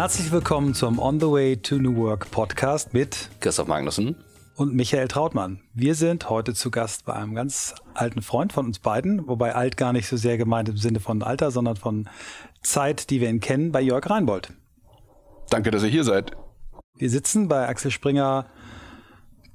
Herzlich willkommen zum On the Way to New Work Podcast mit Christoph Magnussen und Michael Trautmann. Wir sind heute zu Gast bei einem ganz alten Freund von uns beiden, wobei alt gar nicht so sehr gemeint im Sinne von Alter, sondern von Zeit, die wir ihn kennen, bei Jörg Reinbold. Danke, dass ihr hier seid. Wir sitzen bei Axel Springer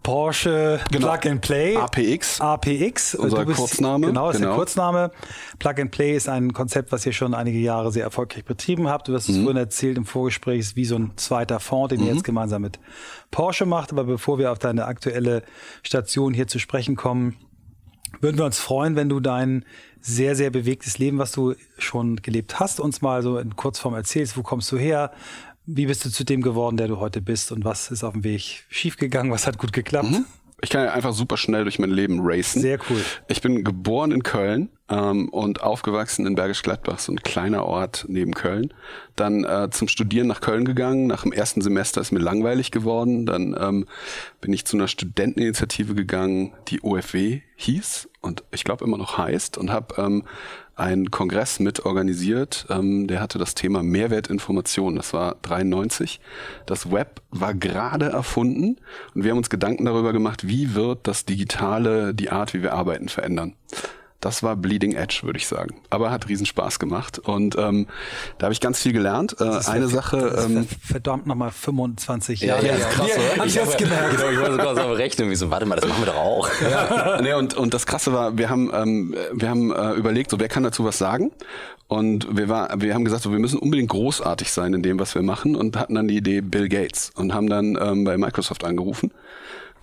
Porsche genau. Plug and Play. APX. APX. Unser bist, Kurzname. Genau, ist genau. der Kurzname. Plug and Play ist ein Konzept, was ihr schon einige Jahre sehr erfolgreich betrieben habt. Du hast es mhm. vorhin erzählt im Vorgespräch, ist wie so ein zweiter Fonds, den mhm. ihr jetzt gemeinsam mit Porsche macht. Aber bevor wir auf deine aktuelle Station hier zu sprechen kommen, würden wir uns freuen, wenn du dein sehr, sehr bewegtes Leben, was du schon gelebt hast, uns mal so in Kurzform erzählst. Wo kommst du her? Wie bist du zu dem geworden, der du heute bist und was ist auf dem Weg schiefgegangen, was hat gut geklappt? Mhm. Ich kann ja einfach super schnell durch mein Leben racen. Sehr cool. Ich bin geboren in Köln ähm, und aufgewachsen in Bergisch Gladbach, so ein kleiner Ort neben Köln. Dann äh, zum Studieren nach Köln gegangen. Nach dem ersten Semester ist mir langweilig geworden. Dann ähm, bin ich zu einer Studenteninitiative gegangen, die OFW hieß und ich glaube immer noch heißt und habe ähm, einen Kongress mit organisiert. Ähm, der hatte das Thema Mehrwertinformation. Das war 93. Das Web war gerade erfunden und wir haben uns Gedanken darüber gemacht, wie wird das Digitale die Art, wie wir arbeiten, verändern das war Bleeding Edge, würde ich sagen. Aber hat riesen Spaß gemacht. Und ähm, da habe ich ganz viel gelernt. Äh, eine Sache. Ähm, verdammt nochmal 25 Jahre. Ja, ja, krass, ja, hab ich jetzt gemerkt. Genau, ich wollte sogar so rechnen, wie so, warte mal, das machen wir doch auch. Ja, nee, und, und das Krasse war, wir haben, ähm, wir haben äh, überlegt, so wer kann dazu was sagen? Und wir, war, wir haben gesagt, so, wir müssen unbedingt großartig sein in dem, was wir machen und hatten dann die Idee Bill Gates und haben dann ähm, bei Microsoft angerufen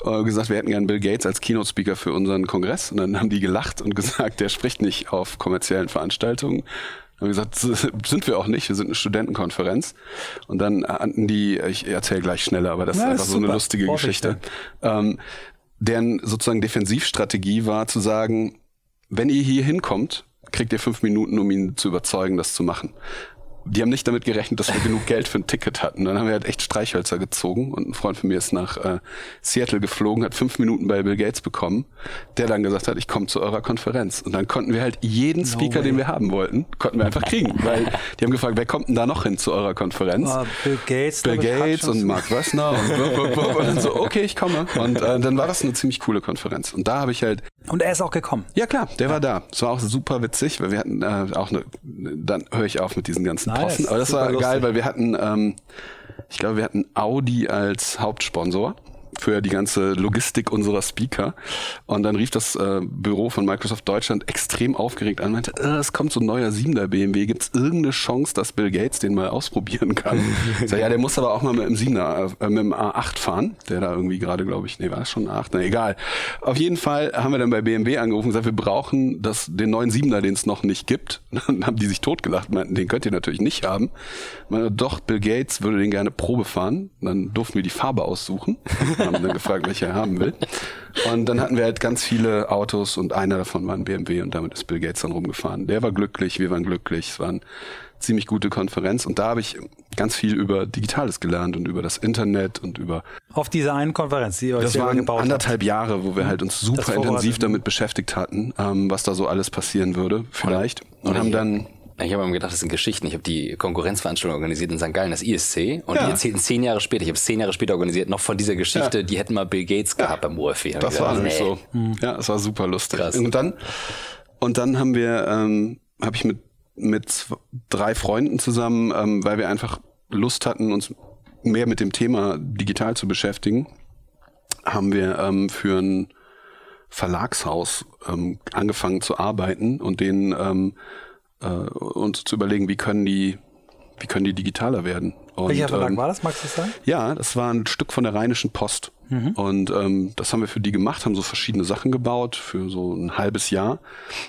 äh, gesagt, wir hätten gerne Bill Gates als Keynote-Speaker für unseren Kongress. Und dann haben die gelacht und gesagt, der spricht nicht auf kommerziellen Veranstaltungen. Dann haben wir gesagt, sind wir auch nicht, wir sind eine Studentenkonferenz. Und dann hatten die, ich erzähle gleich schneller, aber das ja, ist einfach ist so eine lustige Geschichte. Ähm, deren sozusagen Defensivstrategie war zu sagen, wenn ihr hier hinkommt, kriegt ihr fünf Minuten, um ihn zu überzeugen, das zu machen die haben nicht damit gerechnet, dass wir genug Geld für ein Ticket hatten. Dann haben wir halt echt Streichhölzer gezogen und ein Freund von mir ist nach äh, Seattle geflogen, hat fünf Minuten bei Bill Gates bekommen, der dann gesagt hat, ich komme zu eurer Konferenz. Und dann konnten wir halt jeden Speaker, no den wir haben wollten, konnten wir einfach kriegen, weil die haben gefragt, wer kommt denn da noch hin zu eurer Konferenz? Uh, Bill Gates, Bill Gates und Mark Wessner und, und, und, und dann so, okay, ich komme. Und äh, dann war das eine ziemlich coole Konferenz. Und da habe ich halt und er ist auch gekommen. Ja klar, der ja. war da. Es war auch super witzig, weil wir hatten äh, auch eine, dann höre ich auf mit diesen ganzen nice. Posten. Aber das war lustig. geil, weil wir hatten, ähm, ich glaube, wir hatten Audi als Hauptsponsor für die ganze Logistik unserer Speaker. Und dann rief das äh, Büro von Microsoft Deutschland extrem aufgeregt an und meinte, äh, es kommt so ein neuer 7er BMW. Gibt es irgendeine Chance, dass Bill Gates den mal ausprobieren kann? ich sag, ja, der muss aber auch mal mit dem 7er, äh, mit dem A8 fahren, der da irgendwie gerade, glaube ich, nee, war das schon ein 8? Na egal. Auf jeden Fall haben wir dann bei BMW angerufen und gesagt, wir brauchen das, den neuen 7er, den es noch nicht gibt. dann haben die sich totgelacht, meinten, den könnt ihr natürlich nicht haben. Meine, doch, Bill Gates würde den gerne Probe fahren. Dann durften wir die Farbe aussuchen haben dann gefragt, welche er haben will. Und dann hatten wir halt ganz viele Autos und einer davon war ein BMW und damit ist Bill Gates dann rumgefahren. Der war glücklich, wir waren glücklich, es war eine ziemlich gute Konferenz und da habe ich ganz viel über Digitales gelernt und über das Internet und über auf dieser einen Konferenz, die ihr euch Das waren anderthalb habt. Jahre, wo wir halt uns super intensiv damit beschäftigt hatten, ähm, was da so alles passieren würde, vielleicht. Und, und haben dann ich habe mir gedacht, das sind Geschichten. Ich habe die Konkurrenzveranstaltung organisiert in St. Gallen, das ISC. Und ja. die erzählten zehn Jahre später, ich habe es zehn Jahre später organisiert, noch von dieser Geschichte, ja. die hätten mal Bill Gates gehabt ja. beim UFW. Das war nämlich nee. so. Mhm. Ja, es war super lustig. Krass. Und dann, und dann haben wir, ähm, habe ich mit, mit drei Freunden zusammen, ähm, weil wir einfach Lust hatten, uns mehr mit dem Thema digital zu beschäftigen, haben wir ähm, für ein Verlagshaus ähm, angefangen zu arbeiten und den ähm, äh, uns zu überlegen, wie können die, wie können die digitaler werden. Und, Welcher Verlag ähm, war das, magst du sagen? Ja, das war ein Stück von der Rheinischen Post. Mhm. Und ähm, das haben wir für die gemacht, haben so verschiedene Sachen gebaut für so ein halbes Jahr.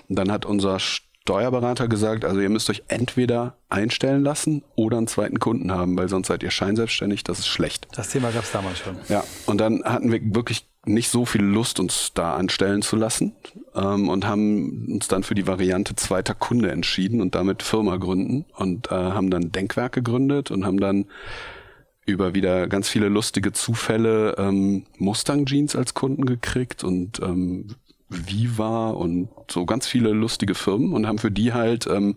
Und dann hat unser Steuerberater gesagt, also ihr müsst euch entweder einstellen lassen oder einen zweiten Kunden haben, weil sonst seid ihr scheinselbstständig, das ist schlecht. Das Thema gab es damals schon. Ja, und dann hatten wir wirklich nicht so viel Lust, uns da anstellen zu lassen ähm, und haben uns dann für die Variante zweiter Kunde entschieden und damit Firma gründen und äh, haben dann Denkwerk gegründet und haben dann über wieder ganz viele lustige Zufälle ähm, Mustang Jeans als Kunden gekriegt und ähm, Viva und so ganz viele lustige Firmen und haben für die halt, ähm,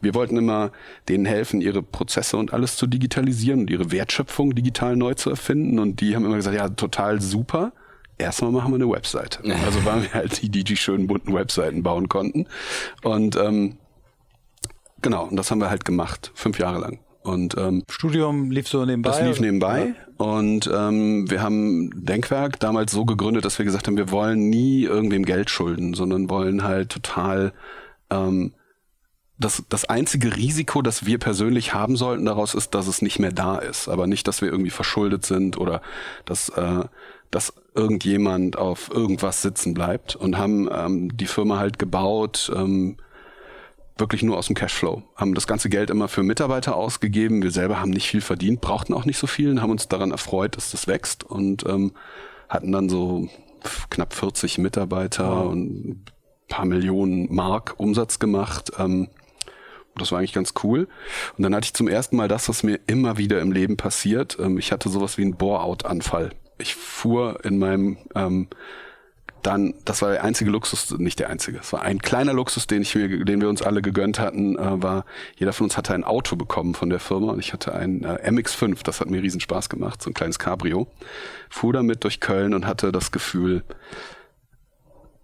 wir wollten immer denen helfen, ihre Prozesse und alles zu digitalisieren und ihre Wertschöpfung digital neu zu erfinden. Und die haben immer gesagt, ja, total super. Erstmal machen wir eine Webseite. Also waren wir halt die, die die schönen bunten Webseiten bauen konnten. Und ähm, genau, und das haben wir halt gemacht, fünf Jahre lang. Und ähm, Studium lief so nebenbei? Das lief nebenbei. Ja. Und ähm, wir haben Denkwerk damals so gegründet, dass wir gesagt haben, wir wollen nie irgendwem Geld schulden, sondern wollen halt total ähm, das, das einzige Risiko, das wir persönlich haben sollten daraus ist, dass es nicht mehr da ist. Aber nicht, dass wir irgendwie verschuldet sind oder dass, äh, dass irgendjemand auf irgendwas sitzen bleibt und haben ähm, die Firma halt gebaut, ähm, wirklich nur aus dem Cashflow. Haben das ganze Geld immer für Mitarbeiter ausgegeben. Wir selber haben nicht viel verdient, brauchten auch nicht so viel und haben uns daran erfreut, dass das wächst und ähm, hatten dann so knapp 40 Mitarbeiter wow. und ein paar Millionen Mark Umsatz gemacht. Ähm, das war eigentlich ganz cool. Und dann hatte ich zum ersten Mal das, was mir immer wieder im Leben passiert. Ähm, ich hatte sowas wie einen Bore-out-Anfall. Ich fuhr in meinem ähm, dann, das war der einzige Luxus, nicht der einzige, es war ein kleiner Luxus, den ich mir, den wir uns alle gegönnt hatten, äh, war, jeder von uns hatte ein Auto bekommen von der Firma und ich hatte ein äh, MX5, das hat mir riesen Spaß gemacht, so ein kleines Cabrio, fuhr damit durch Köln und hatte das Gefühl,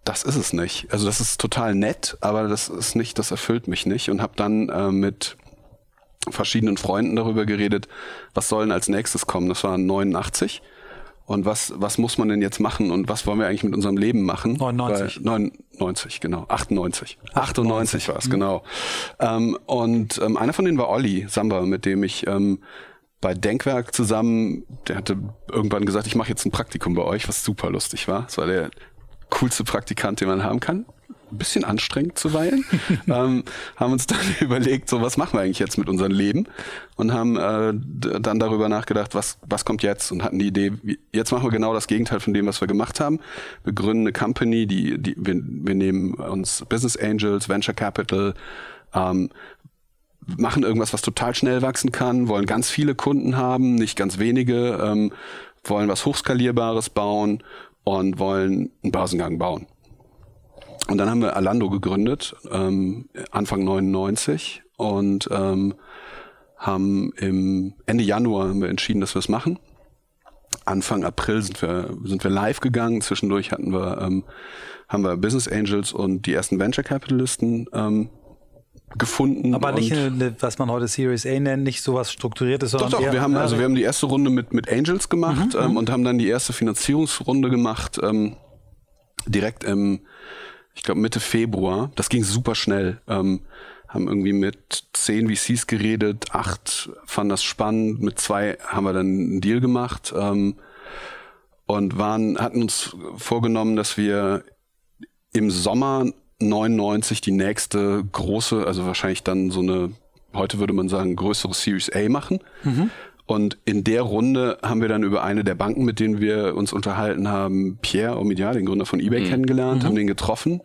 das ist es nicht. Also das ist total nett, aber das ist nicht, das erfüllt mich nicht und habe dann äh, mit verschiedenen Freunden darüber geredet, was soll denn als nächstes kommen. Das war 89 und was, was muss man denn jetzt machen und was wollen wir eigentlich mit unserem Leben machen? 99. Weil, 99, genau. 98. 98 war es, mhm. genau. Ähm, und ähm, einer von denen war Olli Samba, mit dem ich ähm, bei Denkwerk zusammen, der hatte irgendwann gesagt, ich mache jetzt ein Praktikum bei euch, was super lustig war. Das war der coolste Praktikant, den man haben kann. Ein bisschen anstrengend zuweilen, ähm, haben uns dann überlegt, so was machen wir eigentlich jetzt mit unserem Leben? Und haben äh, dann darüber nachgedacht, was, was kommt jetzt? Und hatten die Idee, jetzt machen wir genau das Gegenteil von dem, was wir gemacht haben. Wir gründen eine Company, die, die wir, wir nehmen uns Business Angels, Venture Capital, ähm, machen irgendwas, was total schnell wachsen kann, wollen ganz viele Kunden haben, nicht ganz wenige, ähm, wollen was Hochskalierbares bauen und wollen einen Börsengang bauen. Und dann haben wir Alando gegründet, ähm, Anfang 99 und ähm, haben im Ende Januar haben wir entschieden, dass wir es machen. Anfang April sind wir sind wir live gegangen. Zwischendurch hatten wir ähm, haben wir Business Angels und die ersten Venture Capitalisten ähm, gefunden. Aber nicht, eine, was man heute Series A nennt, nicht sowas strukturiertes, sondern doch, doch, wir haben also wir haben die erste Runde mit mit Angels gemacht mhm, ähm, mhm. und haben dann die erste Finanzierungsrunde gemacht ähm, direkt im ich glaube Mitte Februar. Das ging super schnell. Ähm, haben irgendwie mit zehn VCs geredet, acht fanden das spannend, mit zwei haben wir dann einen Deal gemacht ähm, und waren, hatten uns vorgenommen, dass wir im Sommer 99 die nächste große, also wahrscheinlich dann so eine, heute würde man sagen, größere Series A machen. Mhm. Und in der Runde haben wir dann über eine der Banken, mit denen wir uns unterhalten haben, Pierre Omidyar, den Gründer von eBay, mhm. kennengelernt, mhm. haben den getroffen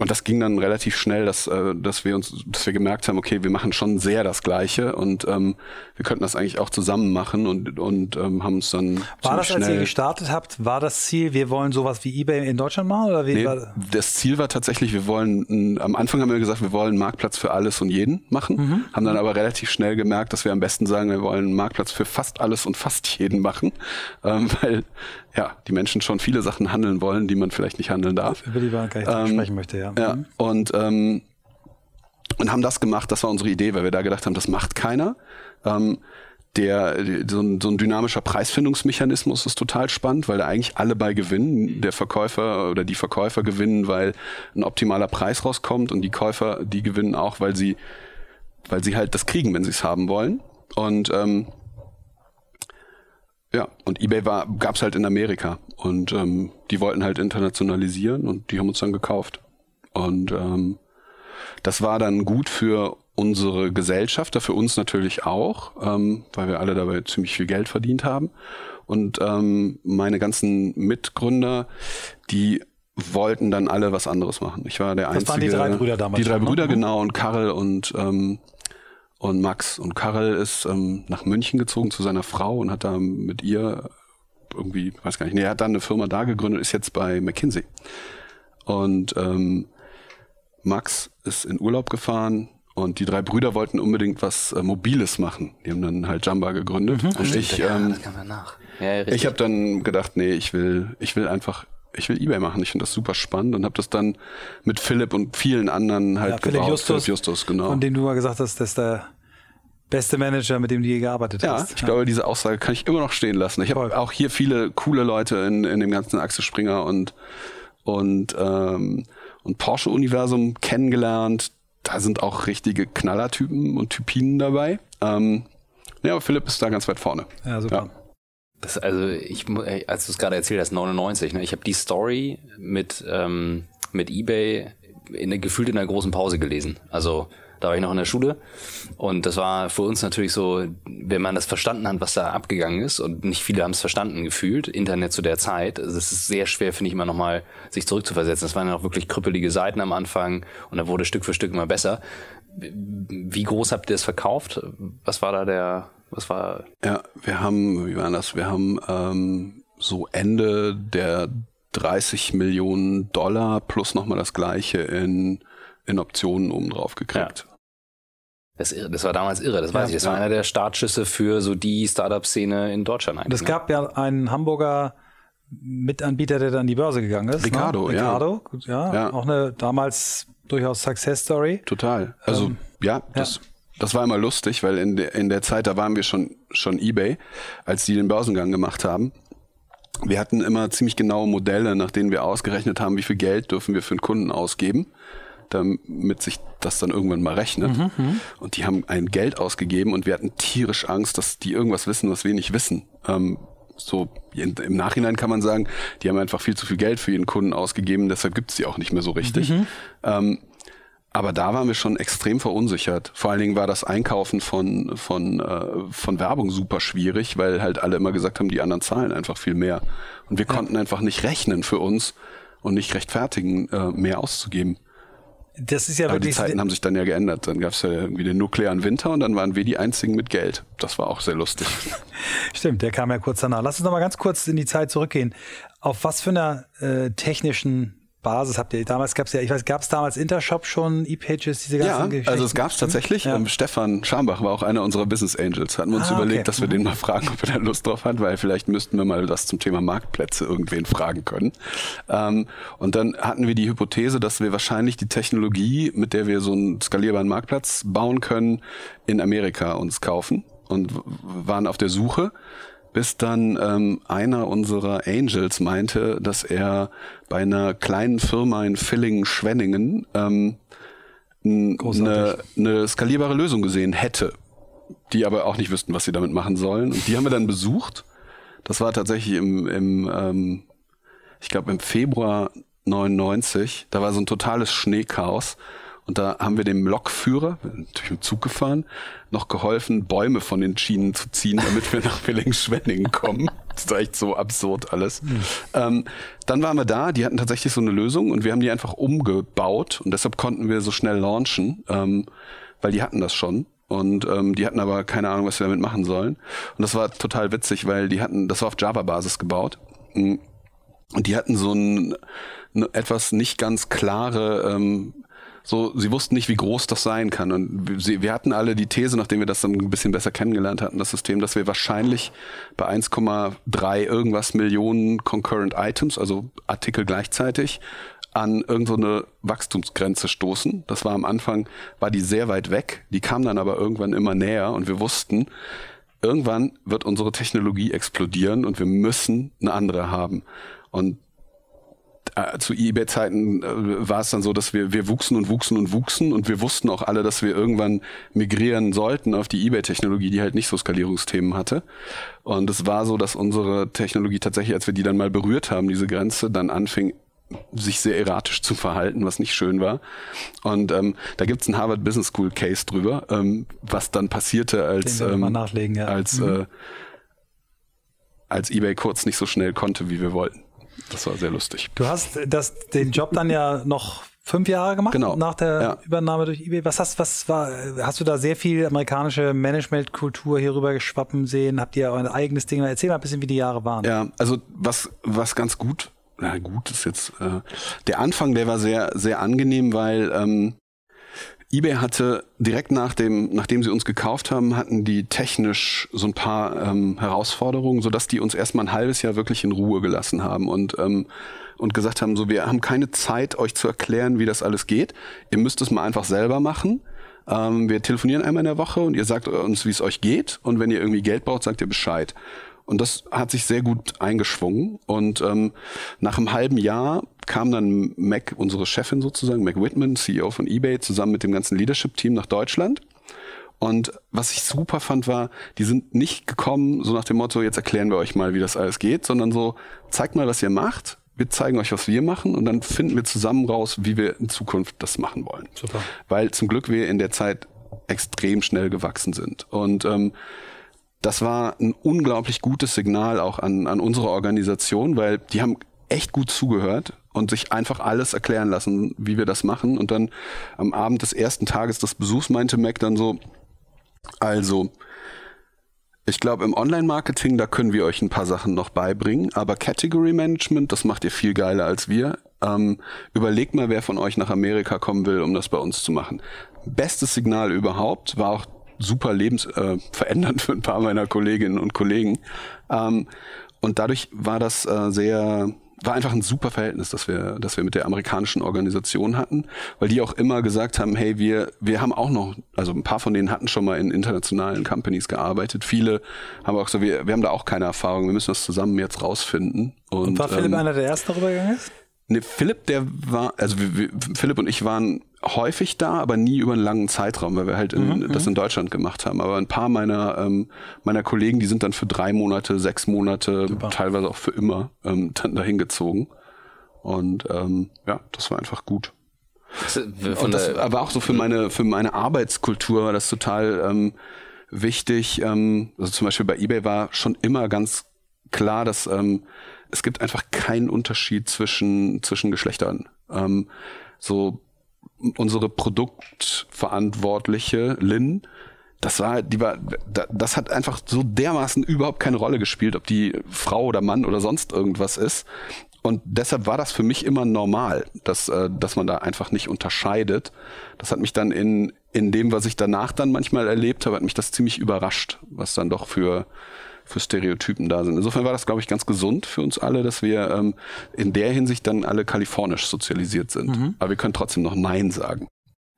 und das ging dann relativ schnell, dass, äh, dass wir uns, dass wir gemerkt haben, okay, wir machen schon sehr das Gleiche und ähm, wir könnten das eigentlich auch zusammen machen und, und ähm, haben uns dann. War das, als ihr gestartet habt, war das Ziel, wir wollen sowas wie eBay in Deutschland machen? Oder wie nee, war das Ziel war tatsächlich, wir wollen, am Anfang haben wir gesagt, wir wollen einen Marktplatz für alles und jeden machen, mhm. haben dann aber relativ schnell gemerkt, dass wir am besten sagen, wir wollen einen Marktplatz für fast alles und fast jeden machen, ähm, weil ja, die Menschen schon viele Sachen handeln wollen, die man vielleicht nicht handeln darf. Über die man gar nicht ähm, sprechen möchte, ja. Ja, mhm. und, ähm, und haben das gemacht, das war unsere Idee, weil wir da gedacht haben, das macht keiner. Ähm, der so ein, so ein dynamischer Preisfindungsmechanismus ist total spannend, weil da eigentlich alle bei gewinnen. Der Verkäufer oder die Verkäufer gewinnen, weil ein optimaler Preis rauskommt und die Käufer, die gewinnen auch, weil sie, weil sie halt das kriegen, wenn sie es haben wollen. Und ähm, ja, und eBay war gab's halt in Amerika und ähm, die wollten halt internationalisieren und die haben uns dann gekauft. Und ähm, das war dann gut für unsere Gesellschaft, für uns natürlich auch, ähm, weil wir alle dabei ziemlich viel Geld verdient haben. Und ähm, meine ganzen Mitgründer, die wollten dann alle was anderes machen. Ich war der das einzige. Das waren die drei Brüder damals. Die drei ne? Brüder, ne? genau, und Karl und ähm, und Max. Und Karel ist ähm, nach München gezogen zu seiner Frau und hat da mit ihr irgendwie, weiß gar nicht, nee, er hat dann eine Firma da gegründet, ist jetzt bei McKinsey. und ähm, Max ist in Urlaub gefahren und die drei Brüder wollten unbedingt was äh, Mobiles machen. Die haben dann halt Jamba gegründet. Mhm. Und ich, ähm, ja, ich habe dann gedacht, nee, ich will, ich will einfach ich will eBay machen. Ich finde das super spannend und habe das dann mit Philipp und vielen anderen halt ja, Philipp gebaut. Justus, Philipp Justus, genau. Von dem du mal gesagt hast, dass der beste Manager, mit dem du je gearbeitet ja, hast. Ich ja, ich glaube, diese Aussage kann ich immer noch stehen lassen. Ich habe auch hier viele coole Leute in, in dem ganzen Axel Springer und und ähm, und Porsche-Universum kennengelernt. Da sind auch richtige Knallertypen und Typinen dabei. Ähm, ja, aber Philipp ist da ganz weit vorne. Ja, super. Ja. Das, also ich, als du es gerade erzählt hast, 99, ne, ich habe die Story mit, ähm, mit eBay in, gefühlt in einer großen Pause gelesen. Also da war ich noch in der Schule und das war für uns natürlich so, wenn man das verstanden hat, was da abgegangen ist und nicht viele haben es verstanden gefühlt, Internet zu der Zeit, also es ist sehr schwer, finde ich immer nochmal, sich zurückzuversetzen. Das waren ja auch wirklich krüppelige Seiten am Anfang und da wurde Stück für Stück immer besser. Wie groß habt ihr es verkauft? Was war da der, was war? Ja, wir haben, wie war das? Wir haben ähm, so Ende der 30 Millionen Dollar plus nochmal das gleiche in, in Optionen obendrauf gekriegt. Ja. Das, das, war damals irre, das weiß ich. Das ja. war einer der Startschüsse für so die Startup-Szene in Deutschland eigentlich. Es gab ja einen Hamburger Mitanbieter, der dann an die Börse gegangen ist. Ricardo, ne? Ricardo, ja. ja. Auch eine damals durchaus Success Story. Total. Also ähm, ja, das das war immer lustig, weil in, der in der Zeit, da waren wir schon, schon eBay, als die den Börsengang gemacht haben. Wir hatten immer ziemlich genaue Modelle, nach denen wir ausgerechnet haben, wie viel Geld dürfen wir für einen Kunden ausgeben, damit sich das dann irgendwann mal rechnet. Mhm, mhm. und die haben ein Geld ausgegeben und wir hatten tierisch Angst, dass die irgendwas wissen, was wir nicht wissen. Ähm, so im Nachhinein kann man sagen, die haben einfach viel zu viel Geld für ihren Kunden ausgegeben, deshalb gibt es die auch nicht mehr so richtig. Mhm. Ähm, aber da waren wir schon extrem verunsichert. Vor allen Dingen war das Einkaufen von, von, äh, von Werbung super schwierig, weil halt alle immer gesagt haben, die anderen zahlen einfach viel mehr. Und wir ja. konnten einfach nicht rechnen für uns und nicht rechtfertigen, äh, mehr auszugeben. Das ist ja Aber die Zeiten haben sich dann ja geändert. Dann gab es ja irgendwie den nuklearen Winter und dann waren wir die einzigen mit Geld. Das war auch sehr lustig. Stimmt, der kam ja kurz danach. Lass uns noch mal ganz kurz in die Zeit zurückgehen. Auf was für einer äh, technischen Basis habt ihr damals gab es ja, ich weiß, gab es damals Intershop schon, E-Pages, diese ganzen ja, Geschichten? Also es gab es tatsächlich. Ja. Ähm, Stefan Schambach war auch einer unserer Business Angels. Hatten wir uns ah, überlegt, okay. dass wir mhm. den mal fragen, ob er da Lust drauf hat, weil vielleicht müssten wir mal das zum Thema Marktplätze irgendwen fragen können. Ähm, und dann hatten wir die Hypothese, dass wir wahrscheinlich die Technologie, mit der wir so einen skalierbaren Marktplatz bauen können, in Amerika uns kaufen und waren auf der Suche bis dann ähm, einer unserer Angels meinte, dass er bei einer kleinen Firma in Villingen-Schwenningen ähm, eine, eine skalierbare Lösung gesehen hätte, die aber auch nicht wüssten, was sie damit machen sollen. Und die haben wir dann besucht. Das war tatsächlich im, im ähm, ich glaube im Februar 99. Da war so ein totales Schneechaos. Und da haben wir dem Lokführer, natürlich im Zug gefahren, noch geholfen, Bäume von den Schienen zu ziehen, damit wir nach Villingen-Schwenningen kommen. Das ist echt so absurd alles. Mhm. Ähm, dann waren wir da, die hatten tatsächlich so eine Lösung und wir haben die einfach umgebaut und deshalb konnten wir so schnell launchen, ähm, weil die hatten das schon. Und ähm, die hatten aber keine Ahnung, was wir damit machen sollen. Und das war total witzig, weil die hatten, das war auf Java-Basis gebaut. Und die hatten so ein, eine etwas nicht ganz klare ähm, so, sie wussten nicht, wie groß das sein kann. Und sie, wir hatten alle die These, nachdem wir das dann ein bisschen besser kennengelernt hatten, das System, dass wir wahrscheinlich bei 1,3 irgendwas Millionen Concurrent Items, also Artikel gleichzeitig, an irgendeine so Wachstumsgrenze stoßen. Das war am Anfang, war die sehr weit weg. Die kam dann aber irgendwann immer näher und wir wussten, irgendwann wird unsere Technologie explodieren und wir müssen eine andere haben. Und äh, zu eBay-Zeiten äh, war es dann so, dass wir, wir wuchsen und wuchsen und wuchsen und wir wussten auch alle, dass wir irgendwann migrieren sollten auf die eBay-Technologie, die halt nicht so Skalierungsthemen hatte. Und es war so, dass unsere Technologie tatsächlich, als wir die dann mal berührt haben, diese Grenze, dann anfing, sich sehr erratisch zu verhalten, was nicht schön war. Und ähm, da gibt's einen Harvard Business School Case drüber, ähm, was dann passierte, als, ähm, ja. als, mhm. äh, als eBay kurz nicht so schnell konnte, wie wir wollten. Das war sehr lustig. Du hast das, den Job dann ja noch fünf Jahre gemacht genau. nach der ja. Übernahme durch eBay. Was hast, was war, hast du da sehr viel amerikanische Managementkultur hier rüber geschwappen sehen? Habt ihr euer eigenes Ding? Erzähl mal ein bisschen, wie die Jahre waren. Ja, also was, was ganz gut na gut, ist jetzt äh, der Anfang, der war sehr, sehr angenehm, weil ähm, eBay hatte direkt nach dem, nachdem sie uns gekauft haben, hatten die technisch so ein paar ähm, Herausforderungen, sodass die uns erstmal ein halbes Jahr wirklich in Ruhe gelassen haben und ähm, und gesagt haben, so wir haben keine Zeit, euch zu erklären, wie das alles geht. Ihr müsst es mal einfach selber machen. Ähm, wir telefonieren einmal in der Woche und ihr sagt uns, wie es euch geht. Und wenn ihr irgendwie Geld braucht, sagt ihr Bescheid. Und das hat sich sehr gut eingeschwungen. Und ähm, nach einem halben Jahr kam dann Mac, unsere Chefin sozusagen, Mac Whitman, CEO von eBay, zusammen mit dem ganzen Leadership-Team nach Deutschland. Und was ich super fand, war, die sind nicht gekommen, so nach dem Motto, jetzt erklären wir euch mal, wie das alles geht, sondern so, zeigt mal, was ihr macht. Wir zeigen euch, was wir machen und dann finden wir zusammen raus, wie wir in Zukunft das machen wollen. Super. Weil zum Glück wir in der Zeit extrem schnell gewachsen sind. Und ähm, das war ein unglaublich gutes Signal auch an, an unsere Organisation, weil die haben echt gut zugehört und sich einfach alles erklären lassen, wie wir das machen. Und dann am Abend des ersten Tages des Besuchs meinte Mac dann so, also, ich glaube, im Online-Marketing, da können wir euch ein paar Sachen noch beibringen, aber Category Management, das macht ihr viel geiler als wir. Ähm, überlegt mal, wer von euch nach Amerika kommen will, um das bei uns zu machen. Bestes Signal überhaupt, war auch super lebensverändernd äh, für ein paar meiner Kolleginnen und Kollegen. Ähm, und dadurch war das äh, sehr, war einfach ein super Verhältnis, das wir, das wir mit der amerikanischen Organisation hatten, weil die auch immer gesagt haben, hey, wir, wir haben auch noch, also ein paar von denen hatten schon mal in internationalen Companies gearbeitet. Viele haben auch so, wir, wir haben da auch keine Erfahrung, wir müssen das zusammen jetzt rausfinden. Und, und war Philipp ähm, einer der ersten darüber gegangen ist? Ne, Philipp, der war, also wir, wir, Philipp und ich waren häufig da, aber nie über einen langen Zeitraum, weil wir halt in, mhm, das mhm. in Deutschland gemacht haben. Aber ein paar meiner ähm, meiner Kollegen, die sind dann für drei Monate, sechs Monate, Super. teilweise auch für immer ähm, dann dahin gezogen. Und ähm, ja, das war einfach gut. Und das aber auch so für meine für meine Arbeitskultur war das total ähm, wichtig. Ähm, also zum Beispiel bei eBay war schon immer ganz klar, dass ähm, es gibt einfach keinen Unterschied zwischen, zwischen Geschlechtern. Ähm, so unsere Produktverantwortliche Lynn, das war, die war, das hat einfach so dermaßen überhaupt keine Rolle gespielt, ob die Frau oder Mann oder sonst irgendwas ist. Und deshalb war das für mich immer normal, dass, äh, dass man da einfach nicht unterscheidet. Das hat mich dann in, in dem, was ich danach dann manchmal erlebt habe, hat mich das ziemlich überrascht, was dann doch für, für Stereotypen da sind. Insofern war das, glaube ich, ganz gesund für uns alle, dass wir ähm, in der Hinsicht dann alle kalifornisch sozialisiert sind. Mhm. Aber wir können trotzdem noch Nein sagen.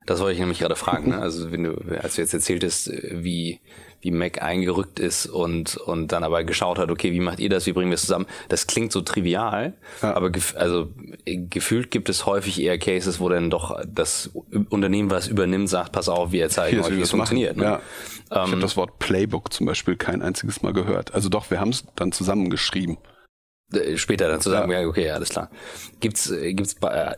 Das wollte ich nämlich gerade fragen. Ne? Also wenn du, als du jetzt erzähltest, wie wie Mac eingerückt ist und und dann aber geschaut hat, okay, wie macht ihr das, wie bringen wir es zusammen? Das klingt so trivial, ja. aber gef also gefühlt gibt es häufig eher Cases, wo dann doch das Unternehmen, was übernimmt, sagt, pass auf, wir zeigen euch, wie es funktioniert. Ne? Ja. ich habe ähm, das Wort Playbook zum Beispiel kein einziges Mal gehört. Also doch, wir haben es dann zusammengeschrieben. Äh, später dann zu sagen, ja, ja okay, alles klar. Gibt's äh, gibt's äh,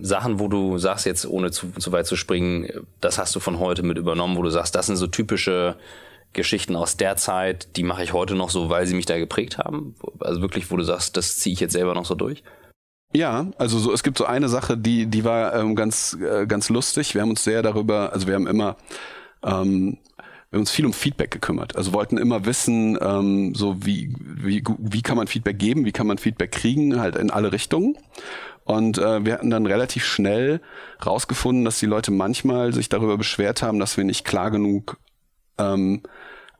Sachen, wo du sagst jetzt ohne zu, zu weit zu springen, das hast du von heute mit übernommen, wo du sagst, das sind so typische Geschichten aus der Zeit, die mache ich heute noch so, weil sie mich da geprägt haben? Also wirklich, wo du sagst, das ziehe ich jetzt selber noch so durch? Ja, also so, es gibt so eine Sache, die, die war ähm, ganz, äh, ganz lustig. Wir haben uns sehr darüber, also wir haben immer ähm, wir haben uns viel um Feedback gekümmert. Also wollten immer wissen, ähm, so wie, wie, wie kann man Feedback geben, wie kann man Feedback kriegen, halt in alle Richtungen. Und äh, wir hatten dann relativ schnell rausgefunden, dass die Leute manchmal sich darüber beschwert haben, dass wir nicht klar genug ähm,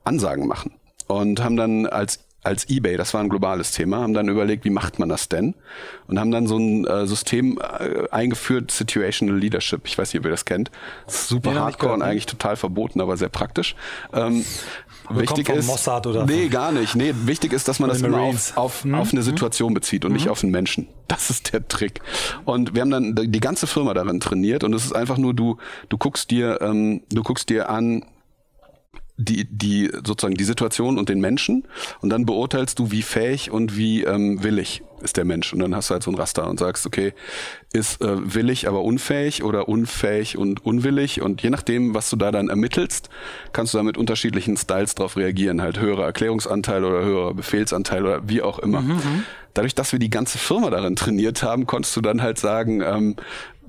Ansagen machen. Und haben dann als als eBay, das war ein globales Thema, haben dann überlegt, wie macht man das denn? Und haben dann so ein äh, System äh, eingeführt, Situational Leadership. Ich weiß nicht, ob ihr das kennt. Das super ja, hardcore und eigentlich total verboten, aber sehr praktisch. Ähm, wichtig ist, Mossad oder nee, gar nicht. Nee, wichtig ist, dass man das immer auf, auf, hm? auf eine Situation bezieht und hm? nicht auf einen Menschen. Das ist der Trick. Und wir haben dann die ganze Firma darin trainiert und es ist einfach nur, du, du guckst dir, ähm, du guckst dir an, die, die sozusagen die Situation und den Menschen und dann beurteilst du, wie fähig und wie ähm, willig ist der Mensch. Und dann hast du halt so ein Raster und sagst, okay, ist äh, willig, aber unfähig oder unfähig und unwillig. Und je nachdem, was du da dann ermittelst, kannst du da mit unterschiedlichen Styles drauf reagieren. Halt höherer Erklärungsanteil oder höherer Befehlsanteil oder wie auch immer. Mhm, mhm. Dadurch, dass wir die ganze Firma darin trainiert haben, konntest du dann halt sagen, ähm,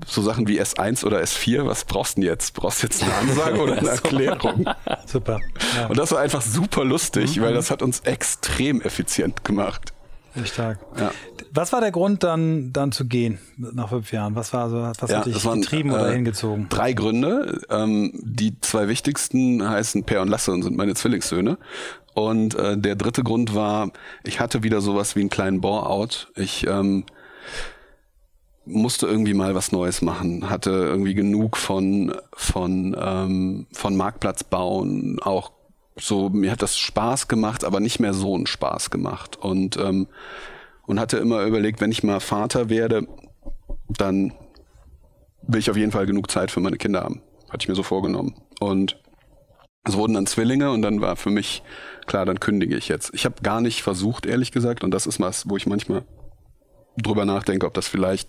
so Sachen wie S1 oder S4, was brauchst du denn jetzt? Brauchst du jetzt eine Ansage oder eine Erklärung? super. Ja. Und das war einfach super lustig, mhm. weil das hat uns extrem effizient gemacht. Sehr stark. Ja. Was war der Grund, dann, dann zu gehen nach fünf Jahren? Was war so, was ja, hat dich waren, getrieben oder äh, hingezogen? Drei Gründe. Ähm, die zwei wichtigsten heißen Per und Lasse und sind meine Zwillingssöhne. Und äh, der dritte Grund war, ich hatte wieder sowas wie einen kleinen Bore-out. Ich ähm, musste irgendwie mal was Neues machen, hatte irgendwie genug von von ähm, von Marktplatz bauen, auch so mir hat das Spaß gemacht, aber nicht mehr so einen Spaß gemacht und ähm, und hatte immer überlegt, wenn ich mal Vater werde, dann will ich auf jeden Fall genug Zeit für meine Kinder haben. Hatte ich mir so vorgenommen. Und es wurden dann Zwillinge und dann war für mich klar, dann kündige ich jetzt. Ich habe gar nicht versucht, ehrlich gesagt, und das ist was, wo ich manchmal drüber nachdenke, ob das vielleicht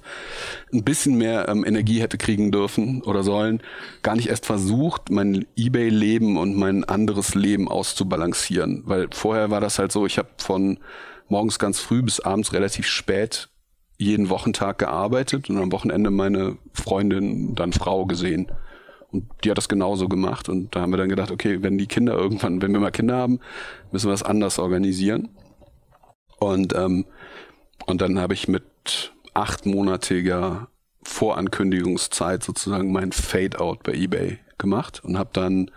ein bisschen mehr ähm, Energie hätte kriegen dürfen oder sollen, gar nicht erst versucht, mein eBay-Leben und mein anderes Leben auszubalancieren. Weil vorher war das halt so, ich habe von morgens ganz früh bis abends relativ spät jeden Wochentag gearbeitet und am Wochenende meine Freundin, dann Frau gesehen. Und die hat das genauso gemacht. Und da haben wir dann gedacht, okay, wenn die Kinder irgendwann, wenn wir mal Kinder haben, müssen wir das anders organisieren. Und, ähm, und dann habe ich mit achtmonatiger Vorankündigungszeit sozusagen mein Fade-out bei eBay gemacht und habe dann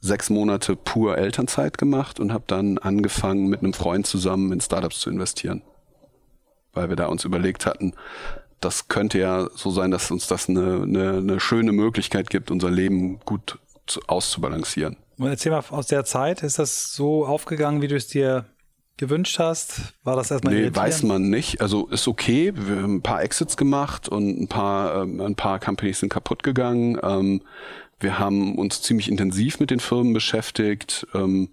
sechs Monate pur Elternzeit gemacht und habe dann angefangen, mit einem Freund zusammen in Startups zu investieren. Weil wir da uns überlegt hatten, das könnte ja so sein, dass uns das eine, eine, eine schöne Möglichkeit gibt, unser Leben gut zu, auszubalancieren. Und erzähl mal aus der Zeit, ist das so aufgegangen, wie du es dir gewünscht hast? War das erstmal Nee, weiß man nicht. Also ist okay. Wir haben ein paar Exits gemacht und ein paar, ähm, ein paar Companies sind kaputt gegangen. Ähm, wir haben uns ziemlich intensiv mit den Firmen beschäftigt, ähm,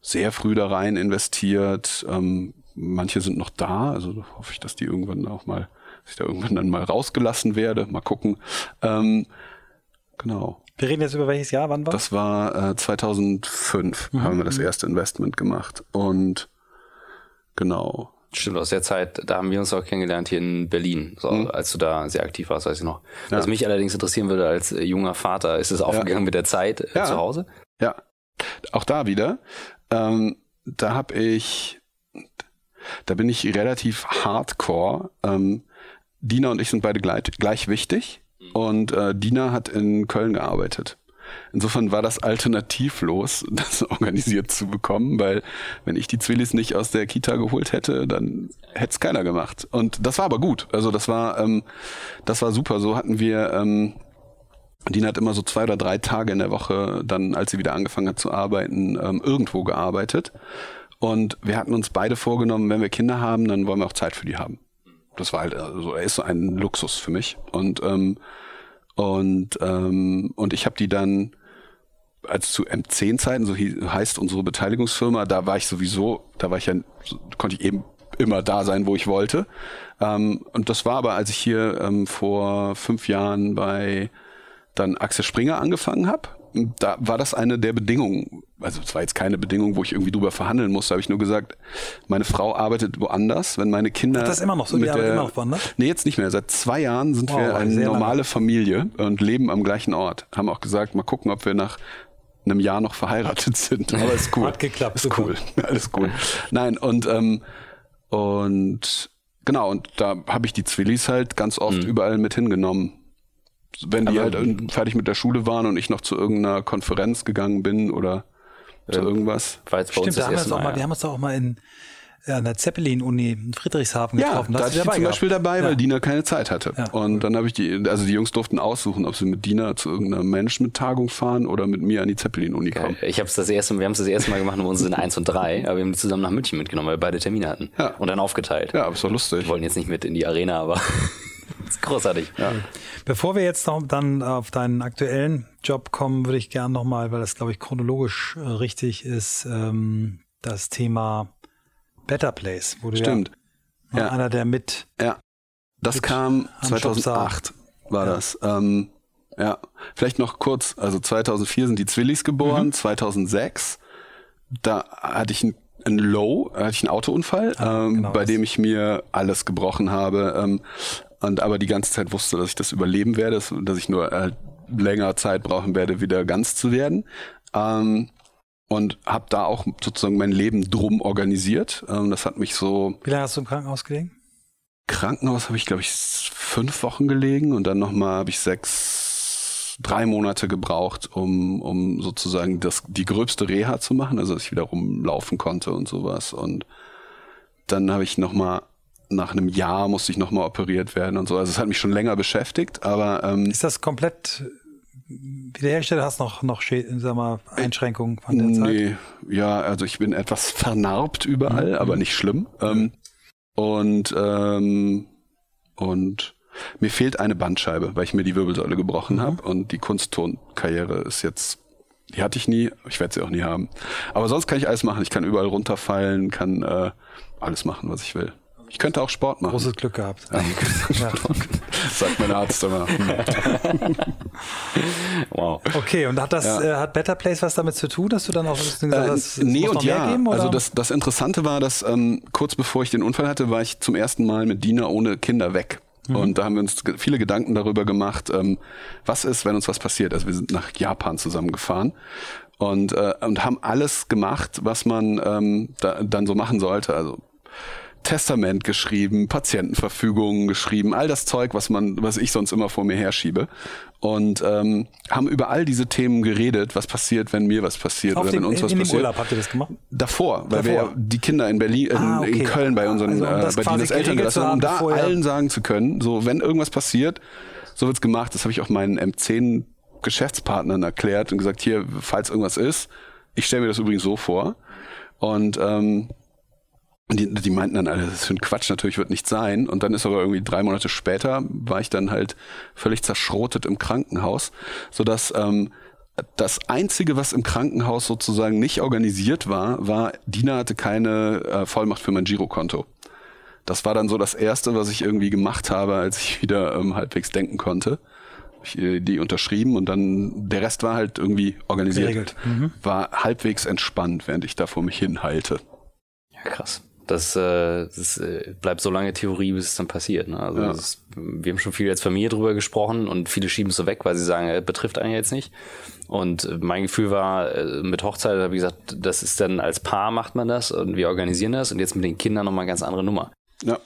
sehr früh da rein investiert. Ähm, manche sind noch da, also hoffe ich, dass die irgendwann auch mal, dass ich da irgendwann dann mal rausgelassen werde. Mal gucken. Ähm, genau. Wir reden jetzt über welches Jahr? Wann war das? war äh, 2005, mhm. haben wir das erste Investment gemacht. Und genau. Stimmt, aus der Zeit, da haben wir uns auch kennengelernt hier in Berlin, so, mhm. als du da sehr aktiv warst, weiß ich noch. Ja. Was mich allerdings interessieren würde als äh, junger Vater, ist es aufgegangen ja. mit der Zeit äh, ja. zu Hause? Ja, auch da wieder. Ähm, da habe ich, da bin ich relativ hardcore. Ähm, Dina und ich sind beide gleich, gleich wichtig. Mhm. Und äh, Dina hat in Köln gearbeitet. Insofern war das alternativlos, das organisiert zu bekommen, weil wenn ich die Zwillis nicht aus der Kita geholt hätte, dann hätte es keiner gemacht. Und das war aber gut. Also das war, ähm, das war super. So hatten wir, ähm, Dina hat immer so zwei oder drei Tage in der Woche, dann als sie wieder angefangen hat zu arbeiten, ähm, irgendwo gearbeitet. Und wir hatten uns beide vorgenommen, wenn wir Kinder haben, dann wollen wir auch Zeit für die haben. Das war halt, also er ist so ein Luxus für mich. Und ähm, und, ähm, und ich habe die dann, als zu M10-Zeiten, so heißt unsere Beteiligungsfirma, da war ich sowieso, da war ich ja, konnte ich eben immer da sein, wo ich wollte. Ähm, und das war aber, als ich hier ähm, vor fünf Jahren bei dann Axel Springer angefangen habe, da war das eine der Bedingungen. Also es war jetzt keine Bedingung, wo ich irgendwie drüber verhandeln musste, habe ich nur gesagt, meine Frau arbeitet woanders, wenn meine Kinder. Ist das immer noch so? Die arbeitet immer noch woanders? Nee, jetzt nicht mehr. Seit zwei Jahren sind wow, wir eine normale lange. Familie und leben am gleichen Ort. Haben auch gesagt, mal gucken, ob wir nach einem Jahr noch verheiratet sind. Aber ist cool. Hat geklappt. Ist super. cool. Alles cool. Nein, und, ähm, und genau, und da habe ich die Zwillis halt ganz oft mhm. überall mit hingenommen wenn die Aber halt fertig mit der Schule waren und ich noch zu irgendeiner Konferenz gegangen bin oder zu irgendwas. Stimmt, da haben wir, mal, ja. wir haben uns da auch mal in an der Zeppelin-Uni in Friedrichshafen getroffen. Ja, da hatte ich zum Beispiel dabei, ja. weil Dina keine Zeit hatte. Ja, und dann habe ich die, also die Jungs durften aussuchen, ob sie mit Dina zu irgendeiner Management-Tagung fahren oder mit mir an die Zeppelin-Uni kommen. Ich habe das erste, wir haben es das erste Mal gemacht, wo uns in eins und drei, aber wir haben die zusammen nach München mitgenommen, weil wir beide Termine hatten. Ja. Und dann aufgeteilt. Ja, aber es war lustig. Wir wollten jetzt nicht mit in die Arena, aber ist großartig. Ja. Bevor wir jetzt dann auf deinen aktuellen Job kommen, würde ich gerne nochmal, weil das, glaube ich, chronologisch äh, richtig ist, ähm, das Thema Better Place, wo du Stimmt. Ja, ja. einer der mit. Ja. Das mit kam 2008 war ja. das. Ähm, ja, vielleicht noch kurz. Also 2004 sind die Zwillis geboren, mhm. 2006 da hatte ich ein ein Low, hatte ich einen Autounfall, ah, ähm, genau bei dem ich mir alles gebrochen habe. Ähm, und aber die ganze Zeit wusste, dass ich das überleben werde, dass ich nur äh, länger Zeit brauchen werde, wieder ganz zu werden. Ähm, und habe da auch sozusagen mein Leben drum organisiert. Ähm, das hat mich so. Wie lange hast du im Krankenhaus gelegen? Krankenhaus habe ich, glaube ich, fünf Wochen gelegen und dann nochmal habe ich sechs, drei Monate gebraucht, um, um sozusagen das, die gröbste Reha zu machen, also dass ich wieder rumlaufen konnte und sowas. Und dann habe ich nochmal nach einem Jahr musste ich nochmal operiert werden und so. Also es hat mich schon länger beschäftigt, aber ähm, ist das komplett wiederhergestellt? Hast noch noch sag mal, Einschränkungen von der Zeit? Nee, ja, also ich bin etwas vernarbt überall, mhm. aber nicht schlimm. Ähm, und ähm, und mir fehlt eine Bandscheibe, weil ich mir die Wirbelsäule gebrochen mhm. habe und die Kunsttonkarriere ist jetzt die hatte ich nie, ich werde sie auch nie haben. Aber sonst kann ich alles machen. Ich kann überall runterfallen, kann äh, alles machen, was ich will. Ich könnte auch Sport machen. Großes Glück gehabt. Ja. ja. Sagt mein Arzt immer. wow. Okay, und hat das, ja. äh, hat Better Place was damit zu tun, dass du dann auch gesagt äh, hast, äh, nee und ja. Geben, also das, das Interessante war, dass ähm, kurz bevor ich den Unfall hatte, war ich zum ersten Mal mit Dina ohne Kinder weg. Mhm. Und da haben wir uns viele Gedanken darüber gemacht, ähm, was ist, wenn uns was passiert. Also wir sind nach Japan zusammengefahren und, äh, und haben alles gemacht, was man ähm, da, dann so machen sollte. Also Testament geschrieben, Patientenverfügungen geschrieben, all das Zeug, was man, was ich sonst immer vor mir herschiebe. Und ähm, haben über all diese Themen geredet, was passiert, wenn mir was passiert Auf oder dem, wenn uns in, was in passiert. Urlaub habt ihr das gemacht? Davor, weil Davor. wir ja die Kinder in Berlin, in, ah, okay. in Köln bei unseren, also, um äh, bei Dinas Eltern gelassen haben, um da vorher. allen sagen zu können, so wenn irgendwas passiert, so wird's gemacht. Das habe ich auch meinen M10 Geschäftspartnern erklärt und gesagt, hier, falls irgendwas ist, ich stelle mir das übrigens so vor. Und ähm, und die, die meinten dann alle, das ist für ein Quatsch, natürlich wird nicht sein. Und dann ist aber irgendwie drei Monate später, war ich dann halt völlig zerschrotet im Krankenhaus, sodass ähm, das Einzige, was im Krankenhaus sozusagen nicht organisiert war, war, Dina hatte keine äh, Vollmacht für mein Girokonto. Das war dann so das Erste, was ich irgendwie gemacht habe, als ich wieder ähm, halbwegs denken konnte. Ich, äh, die unterschrieben und dann der Rest war halt irgendwie organisiert. Geregelt. Mhm. War halbwegs entspannt, während ich da vor mich hinhalte. Ja, krass. Das, äh, das äh, bleibt so lange Theorie, bis es dann passiert. Ne? Also ja. ist, wir haben schon viel als Familie drüber gesprochen und viele schieben es so weg, weil sie sagen, äh, betrifft einen jetzt nicht. Und mein Gefühl war, äh, mit Hochzeit habe ich gesagt, das ist dann als Paar macht man das und wir organisieren das und jetzt mit den Kindern nochmal eine ganz andere Nummer. Ja.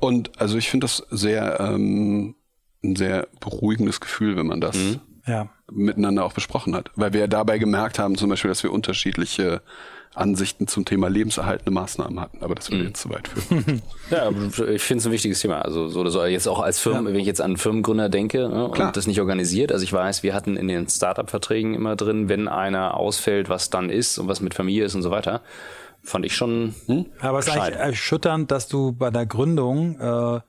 Und also ich finde das sehr ähm, ein sehr beruhigendes Gefühl, wenn man das mhm. ja. miteinander auch besprochen hat. Weil wir dabei gemerkt haben, zum Beispiel, dass wir unterschiedliche Ansichten zum Thema lebenserhaltende Maßnahmen hatten. Aber das würde mhm. jetzt zu weit führen. ja, ich finde es ein wichtiges Thema. Also so oder so. Jetzt auch als Firmen, ja. wenn ich jetzt an Firmengründer denke ne, und das nicht organisiert. Also ich weiß, wir hatten in den Startup-Verträgen immer drin, wenn einer ausfällt, was dann ist und was mit Familie ist und so weiter. Fand ich schon. Hm? Aber es ist eigentlich erschütternd, dass du bei der Gründung äh,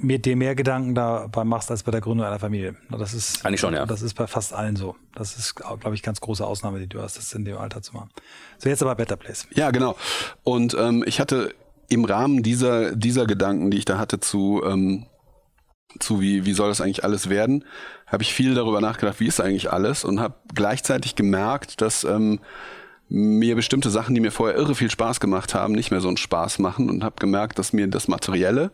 mit dir mehr Gedanken dabei machst als bei der Gründung einer Familie. Das ist eigentlich schon, ja. Das ist bei fast allen so. Das ist, glaube ich, ganz große Ausnahme, die du hast, das in dem Alter zu machen. So jetzt aber Better Place. Ja, genau. Und ähm, ich hatte im Rahmen dieser dieser Gedanken, die ich da hatte zu ähm, zu wie wie soll das eigentlich alles werden, habe ich viel darüber nachgedacht, wie ist eigentlich alles und habe gleichzeitig gemerkt, dass ähm, mir bestimmte Sachen, die mir vorher irre viel Spaß gemacht haben, nicht mehr so einen Spaß machen und habe gemerkt, dass mir das Materielle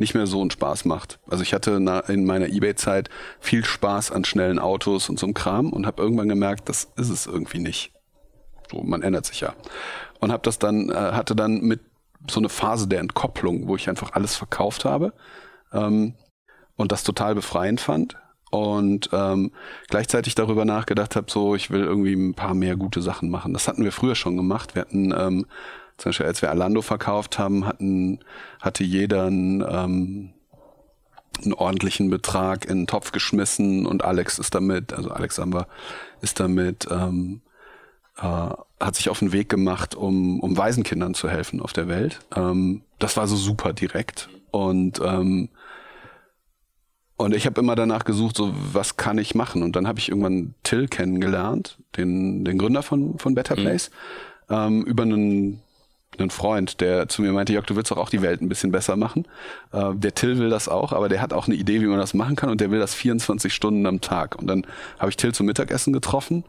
nicht mehr so einen Spaß macht. Also ich hatte in meiner Ebay-Zeit viel Spaß an schnellen Autos und so einem Kram und habe irgendwann gemerkt, das ist es irgendwie nicht. So, man ändert sich ja. Und habe das dann, äh, hatte dann mit so eine Phase der Entkopplung, wo ich einfach alles verkauft habe ähm, und das total befreiend fand und ähm, gleichzeitig darüber nachgedacht habe, so ich will irgendwie ein paar mehr gute Sachen machen. Das hatten wir früher schon gemacht. Wir hatten ähm, zum Beispiel, als wir Alando verkauft haben, hatten, hatte jeder einen, ähm, einen ordentlichen Betrag in den Topf geschmissen und Alex ist damit, also Alexander ist damit, ähm, äh, hat sich auf den Weg gemacht, um, um Waisenkindern zu helfen auf der Welt. Ähm, das war so super direkt und ähm, und ich habe immer danach gesucht, so was kann ich machen? Und dann habe ich irgendwann Till kennengelernt, den, den Gründer von, von Better mhm. Place, mhm. ähm, über einen einen Freund, der zu mir meinte, Jörg, du willst doch auch die Welt ein bisschen besser machen. Äh, der Till will das auch, aber der hat auch eine Idee, wie man das machen kann und der will das 24 Stunden am Tag. Und dann habe ich Till zum Mittagessen getroffen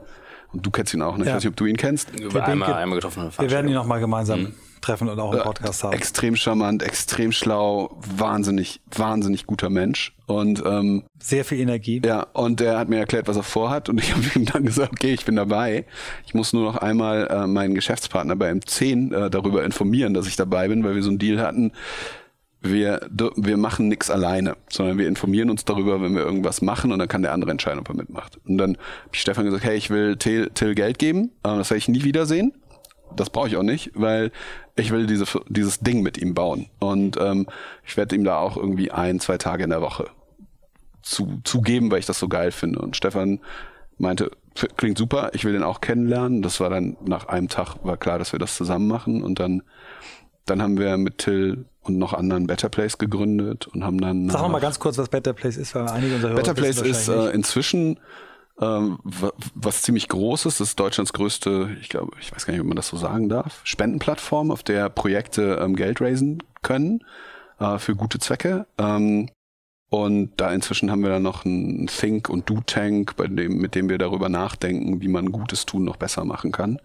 und du kennst ihn auch, ne? ich weiß nicht, ob du ihn kennst. Wir einmal, einmal getroffen. Wir werden ihn noch mal gemeinsam mhm. Treffen und auch einen Podcast haben. Extrem charmant, extrem schlau, wahnsinnig, wahnsinnig guter Mensch und ähm, sehr viel Energie. Ja, und der hat mir erklärt, was er vorhat und ich habe ihm dann gesagt, okay, ich bin dabei. Ich muss nur noch einmal äh, meinen Geschäftspartner bei M10 äh, darüber informieren, dass ich dabei bin, weil wir so einen Deal hatten. Wir, wir machen nichts alleine, sondern wir informieren uns darüber, wenn wir irgendwas machen und dann kann der andere entscheiden, ob er mitmacht. Und dann habe ich Stefan gesagt, hey, ich will Till, Till Geld geben, äh, das werde ich nie wiedersehen das brauche ich auch nicht, weil ich will diese, dieses Ding mit ihm bauen. Und ähm, ich werde ihm da auch irgendwie ein, zwei Tage in der Woche zu, zugeben, weil ich das so geil finde. Und Stefan meinte, klingt super, ich will den auch kennenlernen. Das war dann nach einem Tag war klar, dass wir das zusammen machen. Und dann, dann haben wir mit Till und noch anderen Better Place gegründet und haben dann. Sag noch mal ganz kurz, was Better Place ist, weil einige unserer Hörer Better Place ist äh, inzwischen ähm, was ziemlich groß ist. Das ist Deutschlands größte, ich glaube, ich weiß gar nicht, ob man das so sagen darf, Spendenplattform, auf der Projekte ähm, Geld raisen können äh, für gute Zwecke. Ähm, und da inzwischen haben wir dann noch einen Think und Do Tank, dem, mit dem wir darüber nachdenken, wie man Gutes tun noch besser machen kann.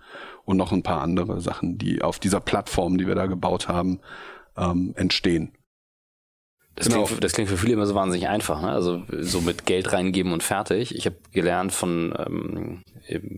Und noch ein paar andere Sachen, die auf dieser Plattform, die wir da gebaut haben, ähm, entstehen. Das, genau. klingt, das klingt für viele immer so wahnsinnig einfach, ne? Also so mit Geld reingeben und fertig. Ich habe gelernt von ähm,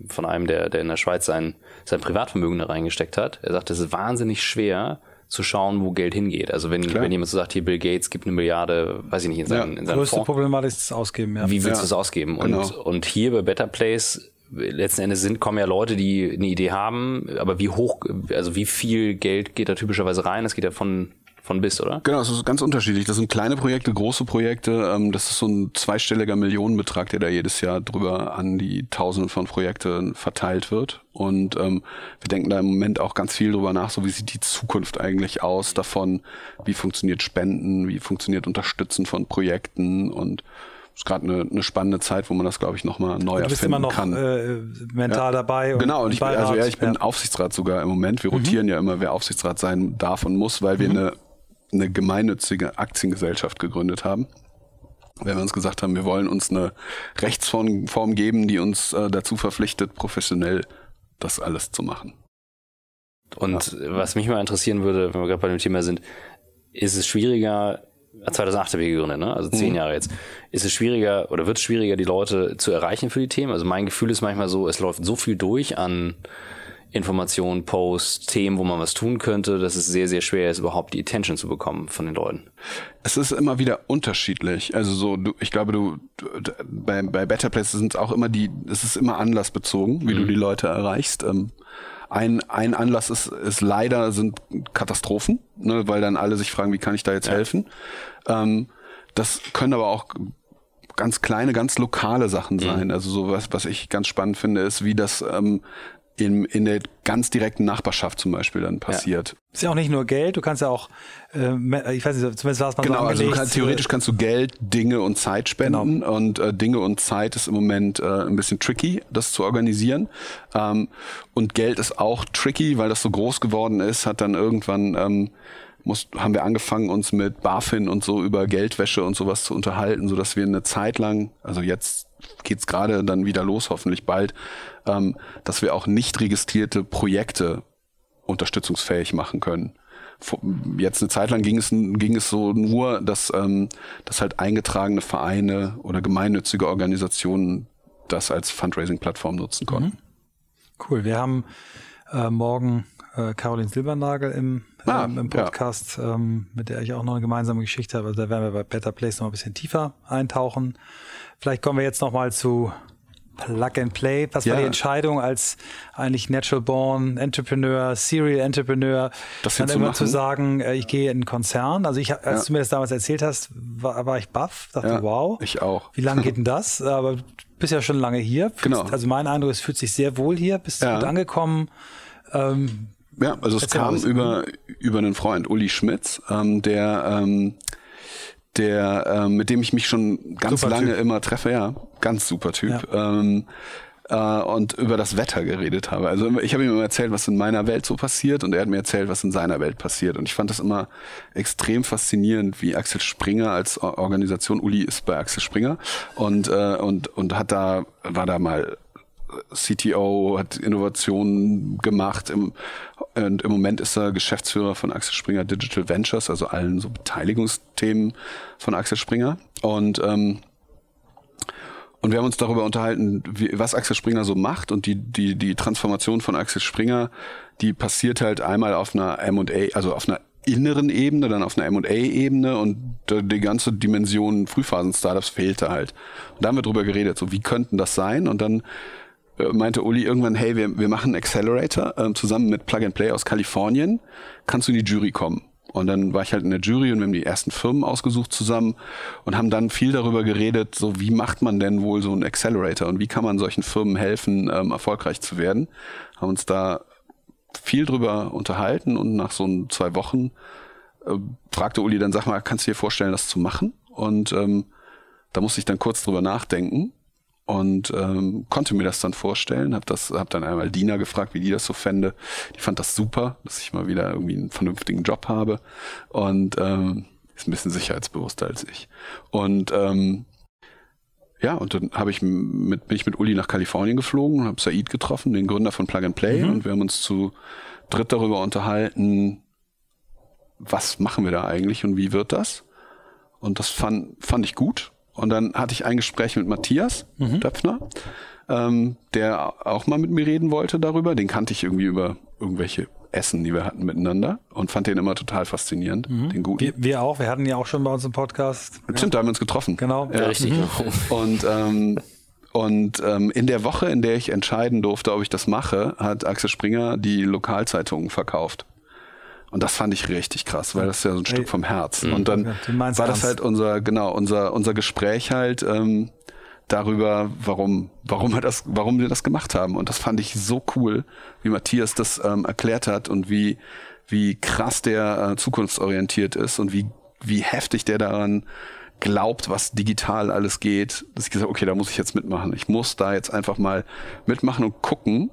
von einem, der, der in der Schweiz sein, sein Privatvermögen da reingesteckt hat. Er sagt, es ist wahnsinnig schwer zu schauen, wo Geld hingeht. Also wenn, wenn jemand so sagt, hier Bill Gates gibt eine Milliarde, weiß ich nicht, in seinen, ja. in seinen Größte Fonds. Problematik ist das Ausgeben, ja. Wie willst ja. du es ausgeben? Und, genau. und hier bei Better Place letzten Endes sind, kommen ja Leute, die eine Idee haben, aber wie hoch, also wie viel Geld geht da typischerweise rein? Das geht ja von von bis, oder? Genau, es ist ganz unterschiedlich. Das sind kleine Projekte, große Projekte. Ähm, das ist so ein zweistelliger Millionenbetrag, der da jedes Jahr drüber an die Tausende von Projekten verteilt wird. Und ähm, wir denken da im Moment auch ganz viel drüber nach, so wie sieht die Zukunft eigentlich aus davon, wie funktioniert Spenden, wie funktioniert Unterstützen von Projekten und ist gerade eine, eine spannende Zeit, wo man das, glaube ich, nochmal neu erfinden kann. Du bist immer noch Äh, mental ja. dabei. Und genau, und ich, also ja, ich bin ja. Aufsichtsrat sogar im Moment. Wir mhm. rotieren mhm. ja immer, wer Aufsichtsrat sein darf und muss, weil wir mhm. eine eine gemeinnützige Aktiengesellschaft gegründet haben. Weil wir uns gesagt haben, wir wollen uns eine Rechtsform geben, die uns äh, dazu verpflichtet, professionell das alles zu machen. Und ja. was mich mal interessieren würde, wenn wir gerade bei dem Thema sind, ist es schwieriger, 2008 habe ich gegründet, ne? also zehn mhm. Jahre jetzt. Ist es schwieriger oder wird es schwieriger, die Leute zu erreichen für die Themen? Also mein Gefühl ist manchmal so, es läuft so viel durch an Informationen, Posts, Themen, wo man was tun könnte, dass es sehr, sehr schwer ist, überhaupt die Attention zu bekommen von den Leuten. Es ist immer wieder unterschiedlich. Also so, du, ich glaube, du, du bei, bei Better Places sind es auch immer die, es ist immer anlassbezogen, wie mhm. du die Leute erreichst. Ähm, ein, ein Anlass ist, ist leider sind Katastrophen, ne, weil dann alle sich fragen, wie kann ich da jetzt ja. helfen? Ähm, das können aber auch ganz kleine, ganz lokale Sachen mhm. sein. Mhm. Also so was, was ich ganz spannend finde, ist, wie das ähm, in, in der ganz direkten Nachbarschaft zum Beispiel dann passiert. Ja. Ist ja auch nicht nur Geld, du kannst ja auch, äh, ich weiß nicht, zumindest war es mal Genau, so also du kannst, theoretisch kannst du Geld, Dinge und Zeit spenden genau. und äh, Dinge und Zeit ist im Moment äh, ein bisschen tricky, das zu organisieren. Ähm, und Geld ist auch tricky, weil das so groß geworden ist, hat dann irgendwann ähm, muss, haben wir angefangen, uns mit BaFin und so über Geldwäsche und sowas zu unterhalten, so dass wir eine Zeit lang, also jetzt geht's gerade dann wieder los, hoffentlich bald, ähm, dass wir auch nicht registrierte Projekte unterstützungsfähig machen können. Jetzt eine Zeit lang ging es, ging es so nur, dass, ähm, dass halt eingetragene Vereine oder gemeinnützige Organisationen das als Fundraising-Plattform nutzen konnten. Mhm. Cool. Wir haben äh, morgen äh, Caroline Silbernagel im, ah, ähm, im Podcast, ja. ähm, mit der ich auch noch eine gemeinsame Geschichte habe. Also da werden wir bei Better Place noch ein bisschen tiefer eintauchen. Vielleicht kommen wir jetzt noch mal zu Plug and Play. Was ja. war die Entscheidung als eigentlich Natural Born Entrepreneur, Serial Entrepreneur, das dann immer zu sagen, äh, ich gehe in einen Konzern? Also ich, als ja. du mir das damals erzählt hast, war, war ich baff, dachte ja, wow. Ich auch. Wie lange geht denn das? Aber du bist ja schon lange hier. Genau. Also mein Eindruck, es fühlt sich sehr wohl hier, bist gut angekommen. Ähm, ja, also es kam über, über einen Freund, Uli Schmitz, ähm, der ähm, der, ähm, mit dem ich mich schon ganz super lange typ. immer treffe, ja, ganz super Typ. Ja. Ähm, äh, und über das Wetter geredet habe. Also ich habe ihm immer erzählt, was in meiner Welt so passiert und er hat mir erzählt, was in seiner Welt passiert. Und ich fand das immer extrem faszinierend, wie Axel Springer als Organisation, Uli ist bei Axel Springer und, äh, und, und hat da, war da mal CTO, hat Innovationen gemacht. Im, und im Moment ist er Geschäftsführer von Axel Springer Digital Ventures, also allen so Beteiligungsthemen von Axel Springer. Und ähm, und wir haben uns darüber unterhalten, wie, was Axel Springer so macht und die, die, die Transformation von Axel Springer, die passiert halt einmal auf einer M&A, also auf einer inneren Ebene, dann auf einer M&A-Ebene und die ganze Dimension Frühphasen-Startups fehlte halt. Und da haben wir drüber geredet, so wie könnten das sein? Und dann meinte Uli irgendwann, hey, wir, wir machen einen Accelerator äh, zusammen mit Plug and Play aus Kalifornien. Kannst du in die Jury kommen? Und dann war ich halt in der Jury und wir haben die ersten Firmen ausgesucht zusammen und haben dann viel darüber geredet, so wie macht man denn wohl so einen Accelerator und wie kann man solchen Firmen helfen, ähm, erfolgreich zu werden. Haben uns da viel drüber unterhalten und nach so zwei Wochen äh, fragte Uli dann, sag mal, kannst du dir vorstellen, das zu machen? Und ähm, da musste ich dann kurz drüber nachdenken und ähm, konnte mir das dann vorstellen. Hab das, hab dann einmal Dina gefragt, wie die das so fände. Die fand das super, dass ich mal wieder irgendwie einen vernünftigen Job habe und ähm, ist ein bisschen sicherheitsbewusster als ich. Und ähm, ja, und dann habe ich mit, bin ich mit Uli nach Kalifornien geflogen und habe Said getroffen, den Gründer von Plug and Play, mhm. und wir haben uns zu dritt darüber unterhalten, was machen wir da eigentlich und wie wird das? Und das fand, fand ich gut. Und dann hatte ich ein Gespräch mit Matthias mhm. Döpfner, ähm, der auch mal mit mir reden wollte darüber. Den kannte ich irgendwie über irgendwelche Essen, die wir hatten miteinander und fand den immer total faszinierend, mhm. den guten. Wir, wir, auch, wir hatten ja auch schon bei uns im Podcast. Stimmt, ja. da haben wir uns getroffen. Genau. Ja, richtig. Mhm. Und ähm, und ähm, in der Woche, in der ich entscheiden durfte, ob ich das mache, hat Axel Springer die Lokalzeitungen verkauft. Und das fand ich richtig krass, weil das ist ja so ein. Stück vom Herz. Mhm. Und dann war das halt unser, genau, unser, unser Gespräch halt ähm, darüber, warum, warum wir das, warum wir das gemacht haben. Und das fand ich so cool, wie Matthias das ähm, erklärt hat und wie, wie krass der äh, zukunftsorientiert ist und wie, wie heftig der daran glaubt, was digital alles geht, dass ich gesagt okay, da muss ich jetzt mitmachen. Ich muss da jetzt einfach mal mitmachen und gucken,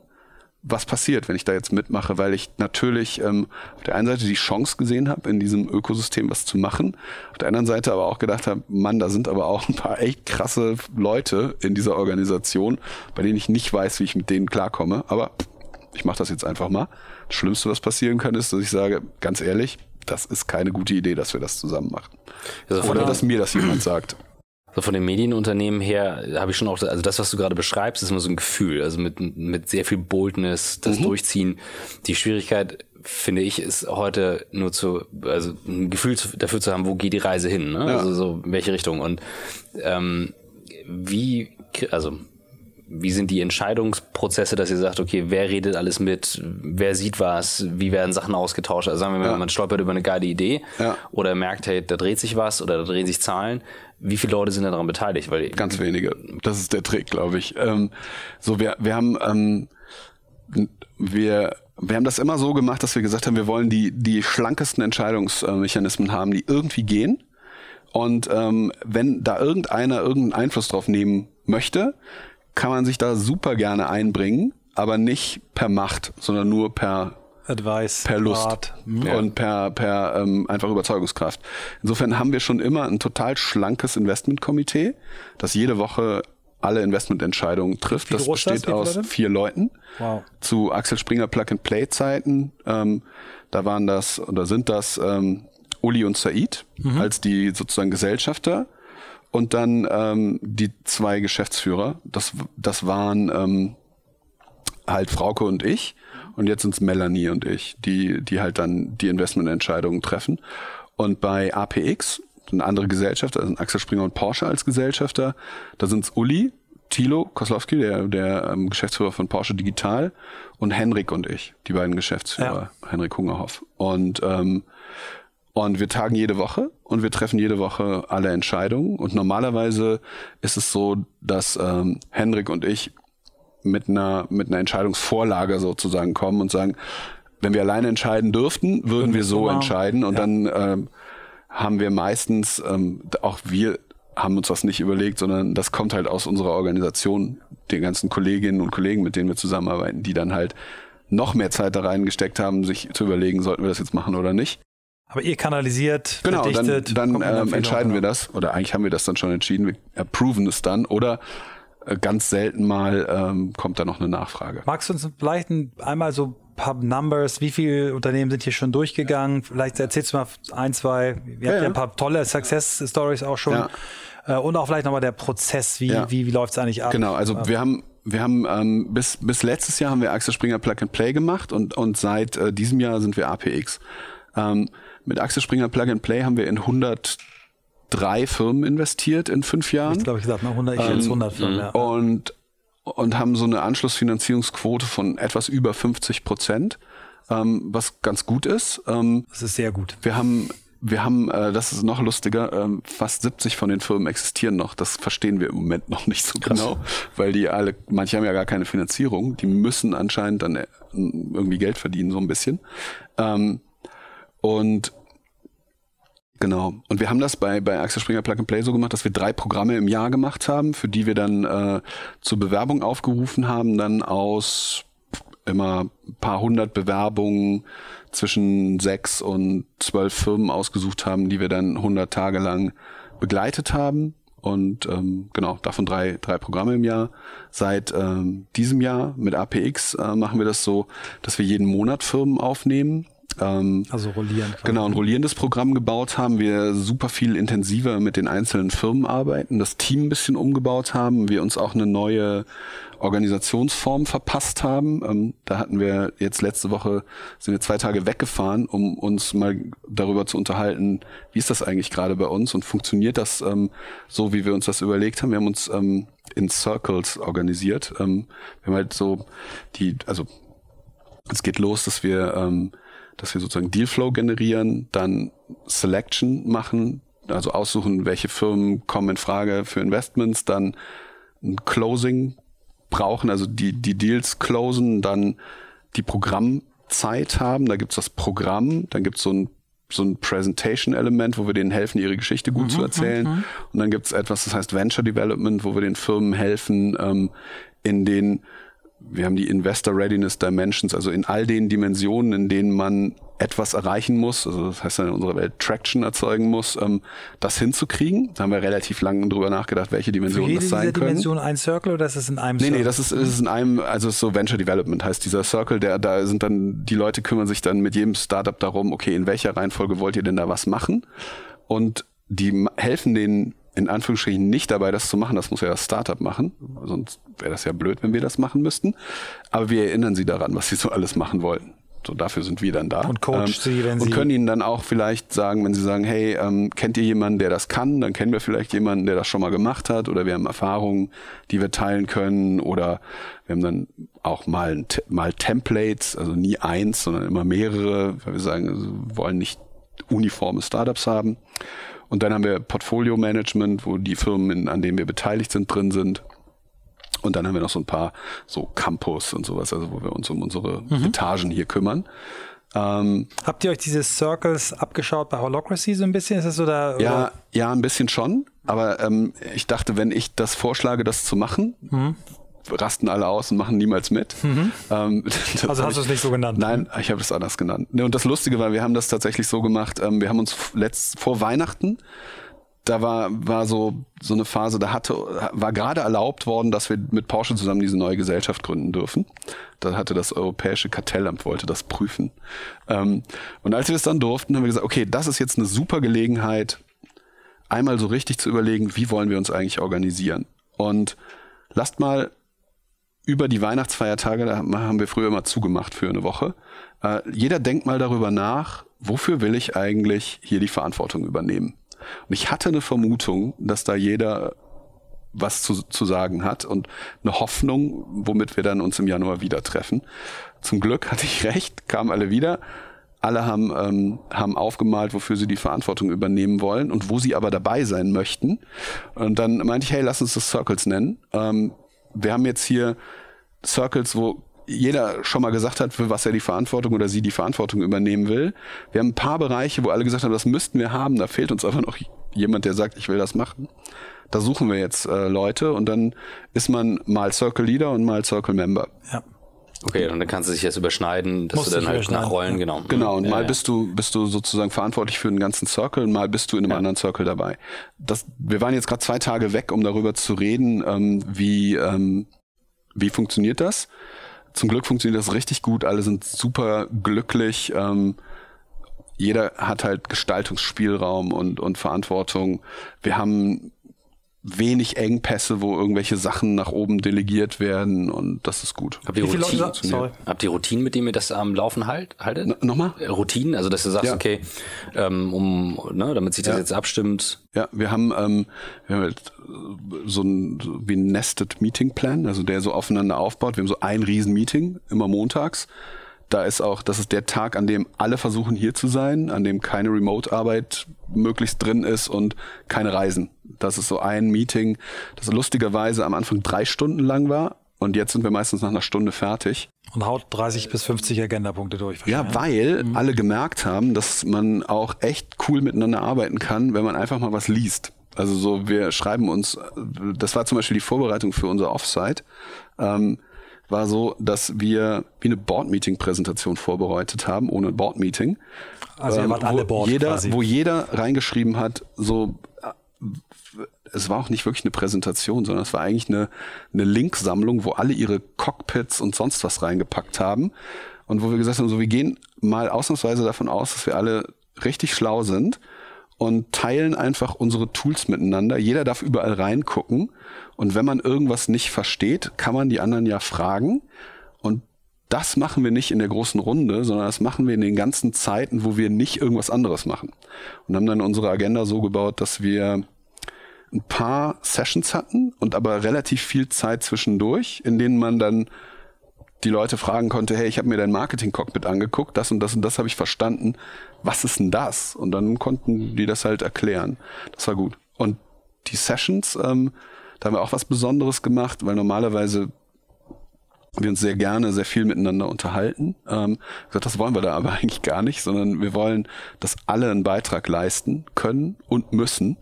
was passiert, wenn ich da jetzt mitmache, weil ich natürlich ähm, auf der einen Seite die Chance gesehen habe, in diesem Ökosystem was zu machen, auf der anderen Seite aber auch gedacht habe, Mann, da sind aber auch ein paar echt krasse Leute in dieser Organisation, bei denen ich nicht weiß, wie ich mit denen klarkomme, aber ich mache das jetzt einfach mal. Das Schlimmste, was passieren kann, ist, dass ich sage, ganz ehrlich, das ist keine gute Idee, dass wir das zusammen machen. Also Oder dass mir das jemand sagt. So von den Medienunternehmen her habe ich schon auch, also das, was du gerade beschreibst, ist immer so ein Gefühl, also mit, mit sehr viel Boldness, das mhm. Durchziehen. Die Schwierigkeit, finde ich, ist heute nur zu, also ein Gefühl dafür zu haben, wo geht die Reise hin, ne? Ja. Also so in welche Richtung. Und ähm, wie, also wie sind die Entscheidungsprozesse, dass ihr sagt, okay, wer redet alles mit, wer sieht was, wie werden Sachen ausgetauscht? Also sagen wir mal, ja. man stolpert über eine geile Idee ja. oder merkt, hey, da dreht sich was oder da drehen sich Zahlen. Wie viele Leute sind da daran beteiligt? Weil Ganz wenige. Das ist der Trick, glaube ich. Ähm, so, wir, wir haben, ähm, wir, wir haben das immer so gemacht, dass wir gesagt haben, wir wollen die, die schlankesten Entscheidungsmechanismen haben, die irgendwie gehen. Und ähm, wenn da irgendeiner irgendeinen Einfluss drauf nehmen möchte, kann man sich da super gerne einbringen, aber nicht per Macht, sondern nur per Advice, per Lust. Mhm. und per, per ähm, einfach Überzeugungskraft. Insofern haben wir schon immer ein total schlankes Investmentkomitee, das jede Woche alle Investmententscheidungen trifft. Das besteht das? aus vier Leuten. Wow. Zu Axel Springer Plug and Play Zeiten, ähm, da waren das oder sind das ähm, Uli und Said mhm. als die sozusagen Gesellschafter und dann ähm, die zwei Geschäftsführer. Das, das waren ähm, halt Frauke und ich. Und jetzt sind's Melanie und ich, die, die halt dann die Investmententscheidungen treffen. Und bei APX, eine andere Gesellschaft, also Axel Springer und Porsche als Gesellschafter, da sind's Uli, Thilo Koslowski, der, der ähm, Geschäftsführer von Porsche Digital, und Henrik und ich, die beiden Geschäftsführer, ja. Henrik Hungerhoff. Und ähm, und wir tagen jede Woche und wir treffen jede Woche alle Entscheidungen. Und normalerweise ist es so, dass ähm, Henrik und ich mit einer, mit einer Entscheidungsvorlage sozusagen kommen und sagen, wenn wir alleine entscheiden dürften, würden wir so entscheiden. Und ja. dann ähm, haben wir meistens, ähm, auch wir haben uns das nicht überlegt, sondern das kommt halt aus unserer Organisation, den ganzen Kolleginnen und Kollegen, mit denen wir zusammenarbeiten, die dann halt noch mehr Zeit da reingesteckt haben, sich zu überlegen, sollten wir das jetzt machen oder nicht. Aber ihr kanalisiert, genau, verdichtet, dann, dann ähm, entscheiden wir das, oder eigentlich haben wir das dann schon entschieden, wir approven es dann, oder äh, ganz selten mal ähm, kommt da noch eine Nachfrage. Magst du uns vielleicht einmal so paar Numbers, wie viele Unternehmen sind hier schon durchgegangen? Vielleicht erzählst du mal ein, zwei, wir ja, hatten ja ein paar tolle Success Stories auch schon. Ja. Äh, und auch vielleicht nochmal der Prozess, wie, ja. wie, wie läuft es eigentlich ab? Genau, also wir haben wir haben ähm, bis, bis letztes Jahr haben wir Axel Springer Plug and Play gemacht und, und seit äh, diesem Jahr sind wir APX. Ähm, mit Axel Springer Plug and Play haben wir in 103 Firmen investiert in fünf Jahren. Ich glaube, ich gesagt, ne? 100, ich ähm, 100 Firmen, ja. Und, und haben so eine Anschlussfinanzierungsquote von etwas über 50 Prozent, ähm, was ganz gut ist. Ähm, das ist sehr gut. Wir haben wir haben, äh, das ist noch lustiger, ähm, fast 70 von den Firmen existieren noch. Das verstehen wir im Moment noch nicht so Krass. genau, weil die alle, manche haben ja gar keine Finanzierung. Die müssen anscheinend dann äh, irgendwie Geld verdienen, so ein bisschen. Ähm, und Genau. Und wir haben das bei, bei Axel Springer Plug and Play so gemacht, dass wir drei Programme im Jahr gemacht haben, für die wir dann äh, zur Bewerbung aufgerufen haben, dann aus immer paar hundert Bewerbungen zwischen sechs und zwölf Firmen ausgesucht haben, die wir dann 100 Tage lang begleitet haben. Und ähm, genau, davon drei, drei Programme im Jahr. Seit ähm, diesem Jahr mit APX äh, machen wir das so, dass wir jeden Monat Firmen aufnehmen ähm, also rollieren. Genau, ein rollierendes Programm gebaut haben. Wir super viel intensiver mit den einzelnen Firmen arbeiten, das Team ein bisschen umgebaut haben, wir uns auch eine neue Organisationsform verpasst haben. Ähm, da hatten wir jetzt letzte Woche, sind wir zwei Tage weggefahren, um uns mal darüber zu unterhalten, wie ist das eigentlich gerade bei uns und funktioniert das ähm, so, wie wir uns das überlegt haben. Wir haben uns ähm, in Circles organisiert. Ähm, wir haben halt so die, also es geht los, dass wir ähm, dass wir sozusagen Dealflow generieren, dann Selection machen, also aussuchen, welche Firmen kommen in Frage für Investments, dann ein Closing brauchen, also die, die Deals closen, dann die Programmzeit haben, da gibt's das Programm, dann gibt's so ein so ein Presentation-Element, wo wir denen helfen, ihre Geschichte gut mhm, zu erzählen. Mhm. Und dann gibt's etwas, das heißt Venture Development, wo wir den Firmen helfen, ähm, in den wir haben die Investor Readiness Dimensions, also in all den Dimensionen, in denen man etwas erreichen muss, also das heißt in unserer Welt Traction erzeugen muss, ähm, das hinzukriegen. Da haben wir relativ lange drüber nachgedacht, welche Dimensionen das sein können. Dimension ein Circle oder ist es in einem nee, Circle? Nee, nee, das ist, das ist in einem, also so Venture Development heißt dieser Circle, der, da sind dann, die Leute kümmern sich dann mit jedem Startup darum, okay, in welcher Reihenfolge wollt ihr denn da was machen? Und die helfen den in Anführungsstrichen nicht dabei, das zu machen. Das muss ja das Startup machen. Sonst wäre das ja blöd, wenn wir das machen müssten. Aber wir erinnern sie daran, was sie so alles machen wollten. So, dafür sind wir dann da. Und coach ähm, sie, wenn sie. Und können ihnen dann auch vielleicht sagen, wenn sie sagen, hey, ähm, kennt ihr jemanden, der das kann? Dann kennen wir vielleicht jemanden, der das schon mal gemacht hat. Oder wir haben Erfahrungen, die wir teilen können. Oder wir haben dann auch mal, mal Templates, also nie eins, sondern immer mehrere, weil wir sagen, wir wollen nicht uniforme Startups haben. Und dann haben wir Portfolio Management, wo die Firmen, an denen wir beteiligt sind, drin sind. Und dann haben wir noch so ein paar so Campus und sowas, also wo wir uns um unsere mhm. Etagen hier kümmern. Ähm, Habt ihr euch diese Circles abgeschaut bei Holocracy so ein bisschen? Ist das so da, ja, ja, ein bisschen schon. Aber ähm, ich dachte, wenn ich das vorschlage, das zu machen, mhm rasten alle aus und machen niemals mit. Mhm. Ähm, also hast du es nicht so genannt? Nein, ich habe es anders genannt. Und das Lustige war, wir haben das tatsächlich so gemacht, ähm, wir haben uns letzt, vor Weihnachten, da war, war so, so eine Phase, da hatte, war gerade erlaubt worden, dass wir mit Porsche zusammen diese neue Gesellschaft gründen dürfen. Da hatte das Europäische Kartellamt, wollte das prüfen. Ähm, und als wir das dann durften, haben wir gesagt, okay, das ist jetzt eine super Gelegenheit, einmal so richtig zu überlegen, wie wollen wir uns eigentlich organisieren. Und lasst mal über die Weihnachtsfeiertage, da haben wir früher immer zugemacht für eine Woche. Äh, jeder denkt mal darüber nach, wofür will ich eigentlich hier die Verantwortung übernehmen? Und ich hatte eine Vermutung, dass da jeder was zu, zu sagen hat und eine Hoffnung, womit wir dann uns im Januar wieder treffen. Zum Glück hatte ich recht, kamen alle wieder. Alle haben, ähm, haben aufgemalt, wofür sie die Verantwortung übernehmen wollen und wo sie aber dabei sein möchten. Und dann meinte ich, hey, lass uns das Circles nennen. Ähm, wir haben jetzt hier Circles, wo jeder schon mal gesagt hat, für was er die Verantwortung oder sie die Verantwortung übernehmen will. Wir haben ein paar Bereiche, wo alle gesagt haben, das müssten wir haben, da fehlt uns einfach noch jemand, der sagt, ich will das machen. Da suchen wir jetzt äh, Leute und dann ist man mal Circle Leader und mal Circle Member. Ja. Okay, und dann kannst du dich jetzt überschneiden, dass Musst du dann halt nachrollen, ja. genau. Genau, und Ja, mal ja. bist du bist du sozusagen verantwortlich für einen ganzen Circle und mal bist du in einem anderen Circle dabei. Das, wir waren jetzt gerade zwei Tage weg, um darüber zu reden, ähm, wie ähm, wie funktioniert das. Zum Glück funktioniert das richtig gut. Alle sind super glücklich. Ähm, jeder hat halt Gestaltungsspielraum und und Verantwortung. Wir haben wenig Engpässe, wo irgendwelche Sachen nach oben delegiert werden und das ist gut. Habt ihr? Sorry. Habt ihr Routinen, mit denen ihr das am Laufen halt, haltet? N nochmal? Äh, Routinen, also dass du sagst, Ja. okay, ähm, um, ne, damit sich das Ja. jetzt abstimmt. Ja, wir haben, ähm, wir haben halt äh, so ein wie ein Nested Meeting Plan, also der so aufeinander aufbaut. Wir haben so ein riesen Meeting immer montags. Da ist auch, das ist der Tag, an dem alle versuchen hier zu sein, an dem keine Remote-Arbeit möglichst drin ist und keine Reisen. Das ist so ein Meeting, das lustigerweise am Anfang drei Stunden lang war und jetzt sind wir meistens nach einer Stunde fertig. Und haut 30 bis 50 Agendapunkte durch. Ja, weil Mhm. alle gemerkt haben, dass man auch echt cool miteinander arbeiten kann, wenn man einfach mal was liest. Also so, wir schreiben uns, das war zum Beispiel die Vorbereitung für unser Offsite, ähm, war so, dass wir wie eine Board-Meeting-Präsentation vorbereitet haben, ohne Board-Meeting. Also ihr Ähm, wart alle wo Board jeder, quasi. Wo jeder reingeschrieben hat, so äh, es war auch nicht wirklich eine Präsentation, sondern es war eigentlich eine, eine Linksammlung, wo alle ihre Cockpits und sonst was reingepackt haben. Und wo wir gesagt haben, so wir gehen mal ausnahmsweise davon aus, dass wir alle richtig schlau sind und teilen einfach unsere Tools miteinander. Jeder darf überall reingucken. Und wenn man irgendwas nicht versteht, kann man die anderen ja fragen. Und das machen wir nicht in der großen Runde, sondern das machen wir in den ganzen Zeiten, wo wir nicht irgendwas anderes machen. Und haben dann unsere Agenda so gebaut, dass wir ein paar Sessions hatten und aber relativ viel Zeit zwischendurch, in denen man dann die Leute fragen konnte, hey, ich habe mir dein Marketing-Cockpit angeguckt, das und das und das habe ich verstanden. Was ist denn das? Und dann konnten die das halt erklären. Das war gut. Und die Sessions, ähm, da haben wir auch was Besonderes gemacht, weil normalerweise wir uns sehr gerne sehr viel miteinander unterhalten. Ähm, das wollen wir da aber eigentlich gar nicht, sondern wir wollen, dass alle einen Beitrag leisten können und müssen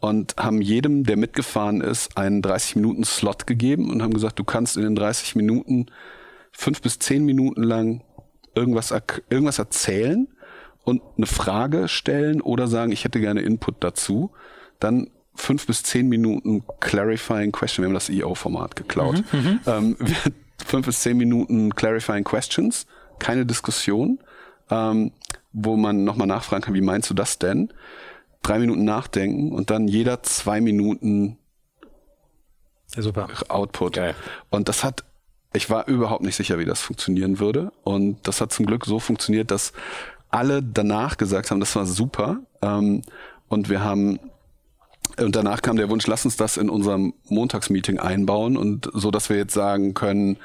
und haben jedem, der mitgefahren ist, einen 30-Minuten-Slot gegeben und haben gesagt, du kannst in den 30 Minuten fünf bis zehn Minuten lang irgendwas, irgendwas erzählen und eine Frage stellen oder sagen, ich hätte gerne Input dazu. Dann fünf bis zehn Minuten Clarifying Question. Wir haben das EO-Format geklaut. ähm, wir- fünf bis zehn Minuten Clarifying Questions, keine Diskussion, ähm, wo man nochmal nachfragen kann, wie meinst du das denn? Drei Minuten nachdenken und dann jeder zwei Minuten Ja, super. Output. Geil. Und das hat, ich war überhaupt nicht sicher, wie das funktionieren würde. Und das hat zum Glück so funktioniert, dass alle danach gesagt haben, das war super. Ähm, und wir haben, und danach kam der Wunsch, lass uns das in unserem Montagsmeeting einbauen und so, dass wir jetzt sagen können,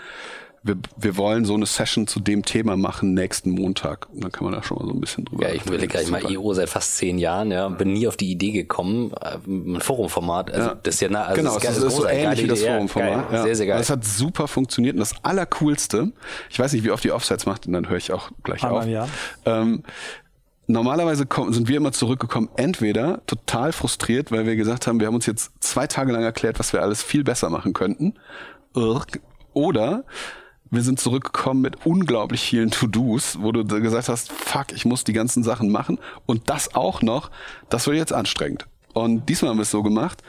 wir, wir wollen so eine Session zu dem Thema machen nächsten Montag. Und dann kann man da schon mal so ein bisschen drüber Ja, ich überlege gleich mal. EO seit fast zehn Jahren, ja, und bin nie auf die Idee gekommen, äh, ein Forumformat, also Ja. das ist ja, na, also genau, das ist, ist, geil, ist so ähnlich wie das Forumformat. Ja. Sehr, sehr geil. Das hat super funktioniert. Und das Allercoolste, ich weiß nicht, wie oft die Offsites macht, und dann höre ich auch gleich Einmal auf. im Jahr. Ähm, normalerweise kommen, sind wir immer zurückgekommen, entweder total frustriert, weil wir gesagt haben, wir haben uns jetzt zwei Tage lang erklärt, was wir alles viel besser machen könnten. Oder wir sind zurückgekommen mit unglaublich vielen To-Dos, wo du gesagt hast, fuck, ich muss die ganzen Sachen machen und das auch noch, das wird jetzt anstrengend. Und diesmal haben wir es so gemacht,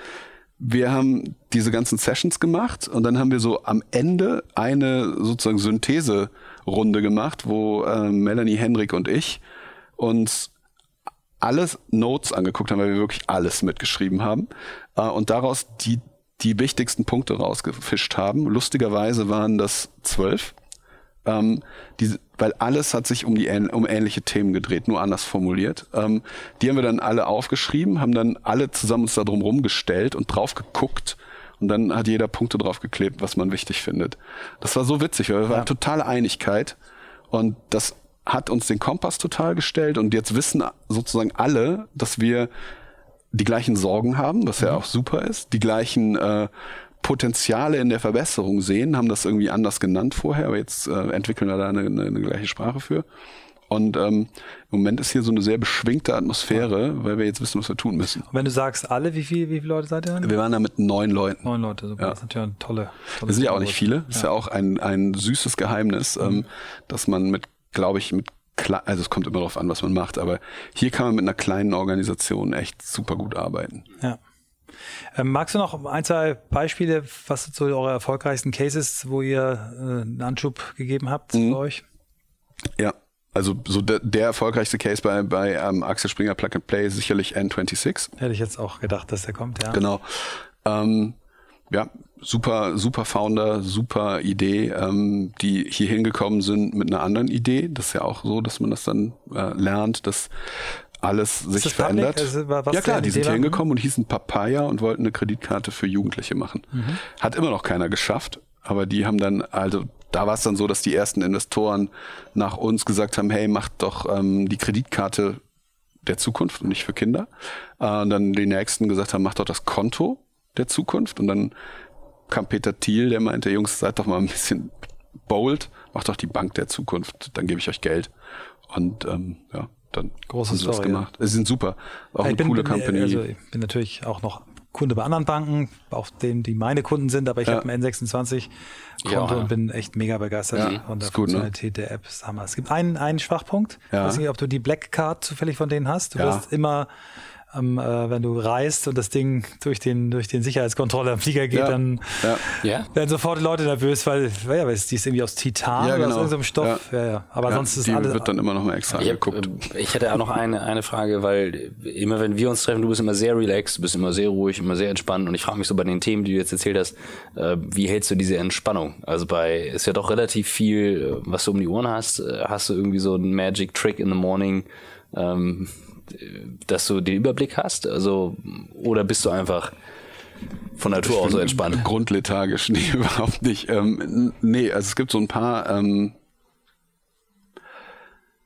wir haben diese ganzen Sessions gemacht und dann haben wir so am Ende eine sozusagen Synthese-Runde gemacht, wo äh, Melanie, Henrik und ich uns alles Notes angeguckt haben, weil wir wirklich alles mitgeschrieben haben äh, und daraus die die wichtigsten Punkte rausgefischt haben. Lustigerweise waren das zwölf, ähm, die, weil alles hat sich um die um ähnliche Themen gedreht, nur anders formuliert. Ähm, die haben wir dann alle aufgeschrieben, haben dann alle zusammen uns da drum rumgestellt und drauf geguckt. Und dann hat jeder Punkte drauf geklebt, was man wichtig findet. Das war so witzig, weil wir waren totale Einigkeit. Und das hat uns den Kompass total gestellt. Und jetzt wissen sozusagen alle, dass wir die gleichen Sorgen haben, was ja auch super ist, die gleichen äh, Potenziale in der Verbesserung sehen, haben das irgendwie anders genannt vorher, aber jetzt äh, entwickeln wir da eine, eine, eine gleiche Sprache für. Und ähm, im Moment ist hier so eine sehr beschwingte Atmosphäre, weil wir jetzt wissen, was wir tun müssen. Und wenn du sagst alle, wie, viel, wie viele Leute seid ihr? Wir waren da mit neun Leuten. Neun Leute, super. Ja. Das ist natürlich eine tolle, tolle Wir sind ja auch nicht viele. Das ja. ist ja auch ein, ein süßes Geheimnis, mhm. ähm, dass man mit, glaube ich, mit also es kommt immer darauf an, was man macht, aber hier kann man mit einer kleinen Organisation echt super gut arbeiten. Ja. Ähm, magst du noch ein, zwei Beispiele, was so eure erfolgreichsten Cases, wo ihr äh, einen Anschub gegeben habt mhm. für euch? Ja, also so der, der erfolgreichste Case bei, bei ähm, Axel Springer Plug and Play ist sicherlich N26. Hätte ich jetzt auch gedacht, dass der kommt, ja. Genau. Ähm, ja, super, super Founder, super Idee, ähm, die hier hingekommen sind mit einer anderen Idee. Das ist ja auch so, dass man das dann äh, lernt, dass alles sich verändert. Also, ja klar, die sind hier hingekommen und hießen Papaya und wollten eine Kreditkarte für Jugendliche machen. Mhm. Hat immer noch keiner geschafft, aber die haben dann, also da war es dann so, dass die ersten Investoren nach uns gesagt haben, hey, macht doch ähm, die Kreditkarte der Zukunft und nicht für Kinder. Äh, und dann die nächsten gesagt haben, macht doch das Konto der Zukunft. Und dann kam Peter Thiel, der meinte, Jungs, seid doch mal ein bisschen bold, macht doch die Bank der Zukunft, dann gebe ich euch Geld. Und ähm, ja, dann Große haben sie Story, das gemacht. Ja. Sie sind super. Auch eine bin, coole Company. Also ich bin natürlich auch noch Kunde bei anderen Banken, auch denen, die meine Kunden sind, aber ich ja. habe ein N26-Konto ja. und bin echt mega begeistert ja, von der Funktionalität ne? der App. Hammer. Es gibt einen, einen Schwachpunkt. Ja. Ich weiß nicht, ob du die Black Card zufällig von denen hast. Du wirst immer ähm, äh, wenn du reist und das Ding durch den, durch den Sicherheitskontrolle am Flieger geht, ja. dann ja. werden sofort die Leute nervös, weil, ja, weil die ist irgendwie aus Titan ja, genau. oder aus irgendeinem Stoff. Ja. Ja, Aber sonst ist die alles. wird dann immer noch mal extra ich angeguckt. Hab, ich hätte auch noch eine, eine Frage, weil immer wenn wir uns treffen, du bist immer sehr relaxed, du bist immer sehr ruhig, immer sehr entspannt und ich frage mich so bei den Themen, die du jetzt erzählt hast, äh, wie hältst du diese Entspannung? Also bei, ist ja doch relativ viel, äh, was du um die Ohren hast, äh, hast du irgendwie so einen Magic Trick in the Morning, ähm, dass du den Überblick hast? Also, oder bist du einfach von Natur aus so entspannt? Grundlethargisch, nee, überhaupt nicht. Ähm, nee, also es gibt so ein paar ähm,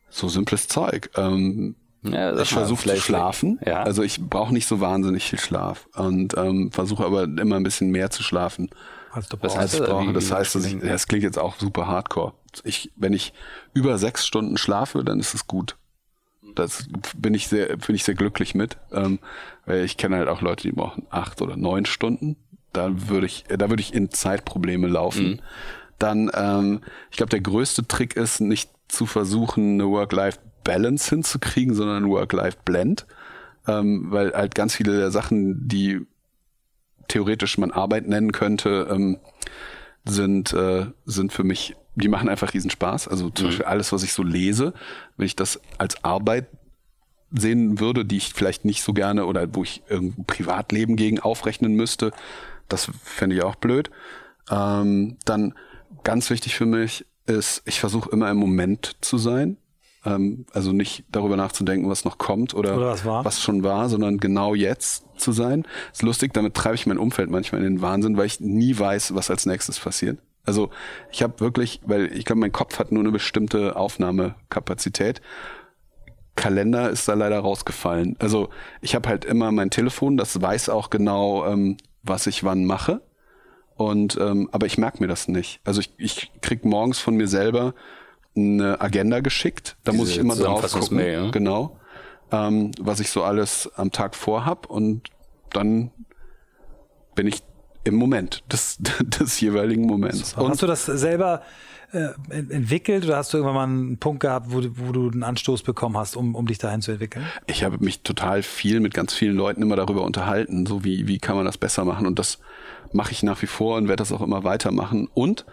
so simples Zeug. Ähm, ja, ich versuche zu schlafen. Ja. Also ich brauche nicht so wahnsinnig viel Schlaf und ähm, versuche aber immer ein bisschen mehr zu schlafen. Als du das heißt, ich brauche. Das heißt, dass ich, das klingt jetzt auch super hardcore. Ich, wenn ich über sechs Stunden schlafe, dann ist es gut das bin ich sehr, bin ich sehr glücklich mit. Ähm, weil ich kenne halt auch Leute, die brauchen acht oder neun Stunden. Da würde ich, da würde ich in Zeitprobleme laufen. Mhm. Dann, ähm, ich glaube, der größte Trick ist, nicht zu versuchen, eine Work-Life-Balance hinzukriegen, sondern ein Work-Life-Blend. Ähm, weil halt ganz viele der Sachen, die theoretisch man Arbeit nennen könnte, ähm, sind, äh, sind für mich die machen einfach riesen Spaß. Also zum mhm. Beispiel alles, was ich so lese, wenn ich das als Arbeit sehen würde, die ich vielleicht nicht so gerne oder wo ich irgendein Privatleben gegen aufrechnen müsste, das fände ich auch blöd. Ähm, dann ganz wichtig für mich ist, ich versuche immer im Moment zu sein. Ähm, also nicht darüber nachzudenken, was noch kommt oder, oder was, was, schon war, sondern genau jetzt zu sein. ist lustig, damit treibe ich mein Umfeld manchmal in den Wahnsinn, weil ich nie weiß, was als nächstes passiert. Also ich habe wirklich, weil ich glaube, mein Kopf hat nur eine bestimmte Aufnahmekapazität. Kalender ist da leider rausgefallen. Also ich habe halt immer mein Telefon, das weiß auch genau, ähm, was ich wann mache. Und ähm, aber ich merke mir das nicht. Also ich, ich krieg morgens von mir selber eine Agenda geschickt. Da Diese muss ich immer drauf gucken. Mail, ja? Genau. Ähm, was ich so alles am Tag vorhab und dann bin ich im Moment des, des jeweiligen Moments. Und hast du das selber äh, entwickelt oder hast du irgendwann mal einen Punkt gehabt, wo, wo du einen Anstoß bekommen hast, um, um dich dahin zu entwickeln? Ich habe mich total viel mit ganz vielen Leuten immer darüber unterhalten, so wie, wie kann man das besser machen und das mache ich nach wie vor und werde das auch immer weitermachen. Und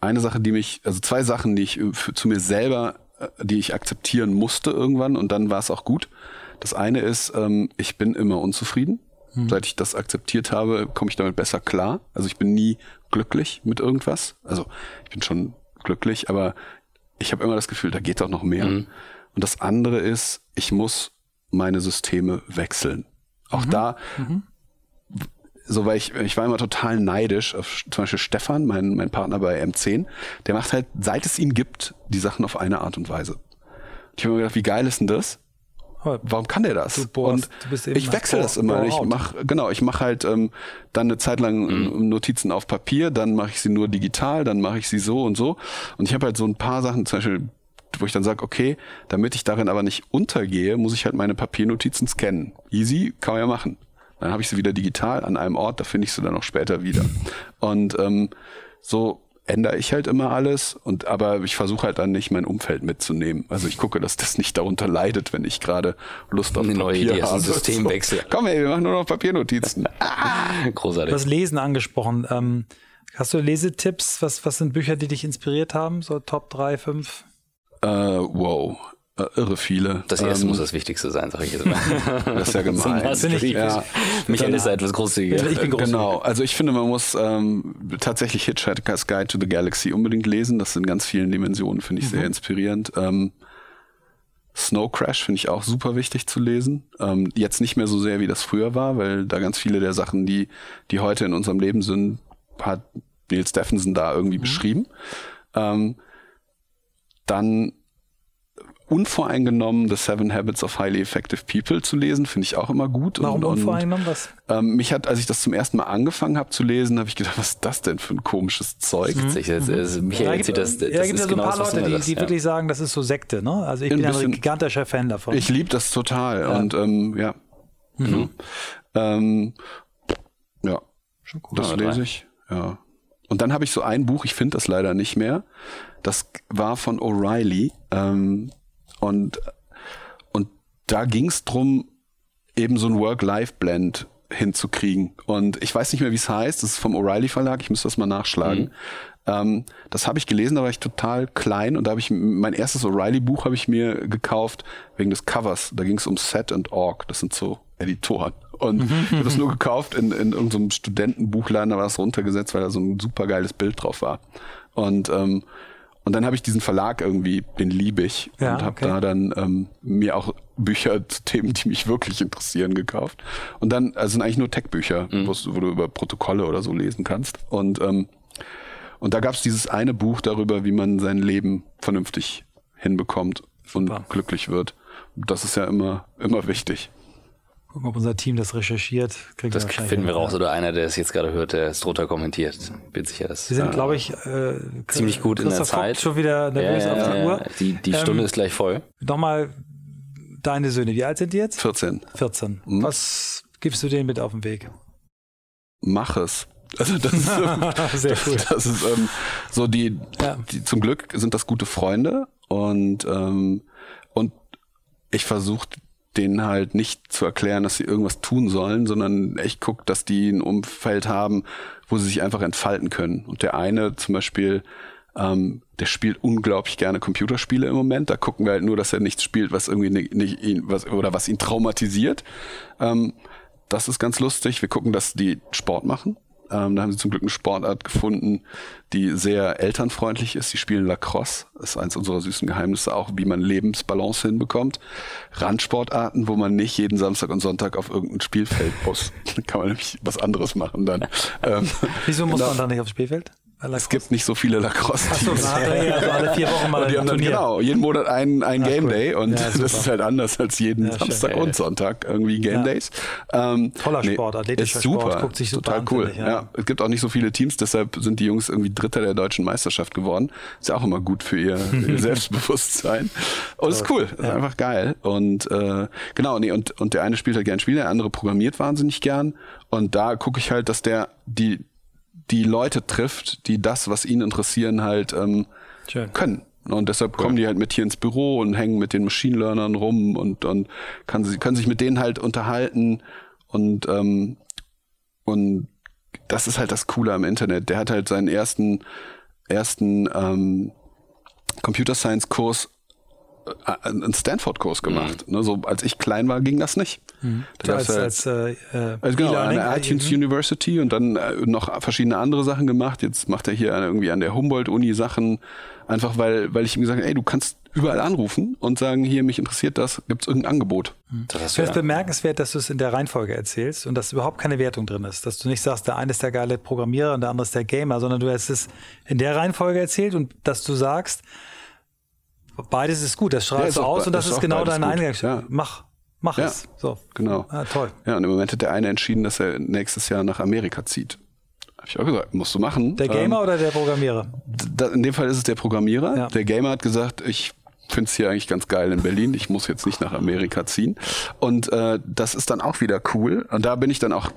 eine Sache, die mich, also zwei Sachen, die ich für, zu mir selber, äh, die ich akzeptieren musste irgendwann und dann war es auch gut. Das eine ist, ähm, ich bin immer unzufrieden hm. Seit ich das akzeptiert habe, komme ich damit besser klar. Also ich bin nie glücklich mit irgendwas. Also ich bin schon glücklich, aber ich habe immer das Gefühl, da geht doch noch mehr. Mhm. Und das andere ist, ich muss meine Systeme wechseln. Auch mhm. da, mhm. So weil ich, ich war immer total neidisch auf zum Beispiel Stefan, mein, mein Partner bei M10, der macht halt, seit es ihn gibt, die Sachen auf eine Art und Weise. Ich habe mir gedacht, wie geil ist denn das? Warum kann der das? Bohrst, und ich wechsle das immer. Ich mach genau, ich mache halt ähm, dann eine Zeit lang mhm. Notizen auf Papier, dann mache ich sie nur digital, dann mache ich sie so und so. Und ich habe halt so ein paar Sachen, zum Beispiel wo ich dann sage, okay, damit ich darin aber nicht untergehe, muss ich halt meine Papiernotizen scannen. Easy, kann man ja machen. Dann habe ich sie wieder digital an einem Ort, da finde ich sie dann auch später wieder. Und ähm, so ändere ich halt immer alles und aber ich versuche halt dann nicht mein Umfeld mitzunehmen. Also ich gucke, dass das nicht darunter leidet, wenn ich gerade Lust auf eine neue Idee habe. Systemwechsel. So, komm ey, wir machen nur noch Papiernotizen. Großartig. Du hast Lesen angesprochen. Ähm, hast du Lesetipps? Was, was sind Bücher, die dich inspiriert haben? So Top 3, 5? Äh, wow. Äh, irre viele. Das erste ähm, muss das Wichtigste sein, sag ich jetzt mal. das ist ja gemein. Das ich, ja. Michael ist da etwas großzügiger. Ich bin großzügig. Genau. Also ich finde, man muss ähm, tatsächlich Hitchhiker's Guide to the Galaxy unbedingt lesen. Das sind ganz vielen Dimensionen, finde ich mhm. sehr inspirierend. Ähm, Snow Crash finde ich auch super wichtig zu lesen. Ähm, jetzt nicht mehr so sehr, wie das früher war, weil da ganz viele der Sachen, die, die heute in unserem Leben sind, hat Neil Stephenson da irgendwie mhm. beschrieben. Ähm, dann unvoreingenommen The Seven Habits of Highly Effective People zu lesen, finde ich auch immer gut. Warum und, unvoreingenommen? Was? Ähm, mich hat, als ich das zum ersten Mal angefangen habe zu lesen, habe ich gedacht, was ist das denn für ein komisches Zeug? Mhm. Das, das, Michael erzählt das, das ja, gibt ja so ein paar Leute, die, die ja. wirklich sagen, das ist so Sekte. Ne? Also ich ein bin bisschen, ein gigantischer Fan davon. Ich liebe das total ja. und ähm, ja. Mhm. Genau. Ähm, ja, Schon cool. das lese ich. Ja. Und dann habe ich so ein Buch, ich finde das leider nicht mehr. Das war von O'Reilly. Ähm, und, und da ging es drum, eben so ein Work-Life-Blend hinzukriegen. Und ich weiß nicht mehr, wie es heißt. Das ist vom O'Reilly Verlag. Ich müsste das mal nachschlagen. Mhm. Ähm, das habe ich gelesen, da war ich total klein und da habe ich mein erstes O'Reilly-Buch habe ich mir gekauft wegen des Covers. Da ging es um Set and Org. Das sind so Editoren. Und mhm. ich habe das nur gekauft in, in irgendeinem Studentenbuchladen, da war das runtergesetzt, weil da so ein super geiles Bild drauf war. Und ähm, und dann habe ich diesen Verlag irgendwie, den liebe ich ja, und habe okay. da dann ähm, mir auch Bücher zu Themen, die mich wirklich interessieren, gekauft. Und dann, also sind eigentlich nur Tech-Bücher, mhm. wo du über Protokolle oder so lesen kannst. Und ähm, und da gab es dieses eine Buch darüber, wie man sein Leben vernünftig hinbekommt Super. und glücklich wird. Das ist ja immer immer wichtig. Gucken, ob unser Team das recherchiert. das finden wir raus. Oder einer, der es jetzt gerade hört, der es drunter kommentiert. Bin sicher, dass. Wir sind, äh, glaube ich, äh, ziemlich gut in der Zeit. schon wieder nervös ja, ja, auf die Uhr. Die, die ähm, Stunde ist gleich voll. Nochmal deine Söhne. Wie alt sind die jetzt? 14. 14. Mhm. Was gibst du denen mit auf den Weg? Mach es. Also das ist, Sehr cool. das, das ist ähm, so die, ja. die, zum Glück sind das gute Freunde und ähm, und ich versuche denen halt nicht zu erklären, dass sie irgendwas tun sollen, sondern echt guckt, dass die ein Umfeld haben, wo sie sich einfach entfalten können. Und der eine zum Beispiel, ähm, der spielt unglaublich gerne Computerspiele im Moment. Da gucken wir halt nur, dass er nichts spielt, was irgendwie nicht, nicht ihn, was, oder was ihn traumatisiert. Ähm, das ist ganz lustig. Wir gucken, dass die Sport machen. Ähm, da haben sie zum Glück eine Sportart gefunden, die sehr elternfreundlich ist. Sie spielen Lacrosse. Das ist eins unserer süßen Geheimnisse auch, wie man Lebensbalance hinbekommt. Randsportarten, wo man nicht jeden Samstag und Sonntag auf irgendein Spielfeld muss. Da kann man nämlich was anderes machen dann. ähm, Wieso muss genau. man da nicht aufs Spielfeld? Es gibt nicht so viele Lacrosse-Teams. So, also alle vier Wochen mal und die haben dann, Genau, jeden Monat einen, einen Game cool. Day und ja, das ist halt anders als jeden ja, Samstag schön. und Sonntag irgendwie Game Days. Ähm, Toller Sport, nee, athletischer ist super, Sport, guckt sich super total cool. Ja. es gibt auch nicht so viele Teams, deshalb sind die Jungs irgendwie Dritter der deutschen Meisterschaft geworden. Ist ja auch immer gut für ihr, ihr Selbstbewusstsein. Und ist cool, ist einfach geil. Und äh, genau, nee, und, und der eine spielt halt gern Spiele, der andere programmiert wahnsinnig gern. Und da gucke ich halt, dass der die die Leute trifft, die das, was ihn interessieren, halt ähm, können. Und deshalb cool. kommen die halt mit hier ins Büro und hängen mit den Machine Learnern rum und, und kann sie, können sich mit denen halt unterhalten und, ähm, und das ist halt das Coole am Internet. Der hat halt seinen ersten, ersten ähm, Computer Science Kurs einen Stanford-Kurs gemacht. Mhm. Ne, so als ich klein war, ging das nicht. Mhm. Da als, halt, als äh, äh also genau, an der iTunes mhm. University und dann äh, noch verschiedene andere Sachen gemacht. Jetzt macht er hier irgendwie an der Humboldt-Uni Sachen, einfach weil, weil ich ihm gesagt habe, ey, du kannst überall anrufen und sagen, hier, mich interessiert das, gibt es irgendein Angebot. Mhm. Das ist ja. bemerkenswert, dass du es in der Reihenfolge erzählst und dass überhaupt keine Wertung drin ist. Dass du nicht sagst, der eine ist der geile Programmierer und der andere ist der Gamer, sondern du hast es in der Reihenfolge erzählt und dass du sagst, Beides ist gut, das ja, du aus und das ist, ist genau dein Eingangs. Ja. Mach, mach ja, es. So. Genau. Ah, toll. Ja, und im Moment hat der eine entschieden, dass er nächstes Jahr nach Amerika zieht. Habe ich auch gesagt, musst du machen. Der Gamer ähm, oder der Programmierer? Da, in dem Fall ist es der Programmierer. Der Gamer hat gesagt, ich finde es hier eigentlich ganz geil in Berlin. Ich muss jetzt nicht nach Amerika ziehen. Und äh, das ist dann auch wieder cool. Und da bin ich dann auch,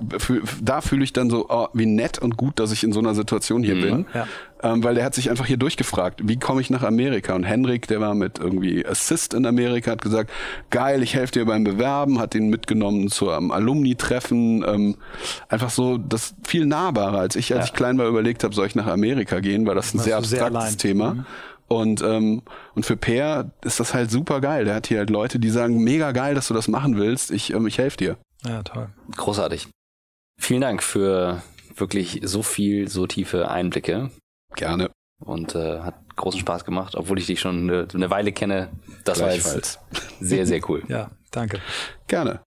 da fühle ich dann so, oh, wie nett und gut, dass ich in so einer Situation hier mhm. bin. Ja. Ähm, weil der hat sich einfach hier durchgefragt, wie komme ich nach Amerika? Und Henrik, der war mit irgendwie Assist in Amerika, hat gesagt, geil, ich helfe dir beim Bewerben, hat ihn mitgenommen zu einem Alumni-Treffen. Ähm, einfach so, das viel nahbarer, als ich, als ja. ich klein war, überlegt habe, soll ich nach Amerika gehen, weil das ein sehr abstraktes sehr Thema. Mhm. Und, ähm, und für Peer ist das halt super geil. Der hat hier halt Leute, die sagen, mega geil, dass du das machen willst. Ich, ähm, ich helfe dir. Ja, toll. Großartig. Vielen Dank für wirklich so viel, so tiefe Einblicke. Gerne. Und äh, hat großen Spaß gemacht, obwohl ich dich schon eine, eine Weile kenne. Das war jetzt sehr, sehr cool. ja, danke. Gerne.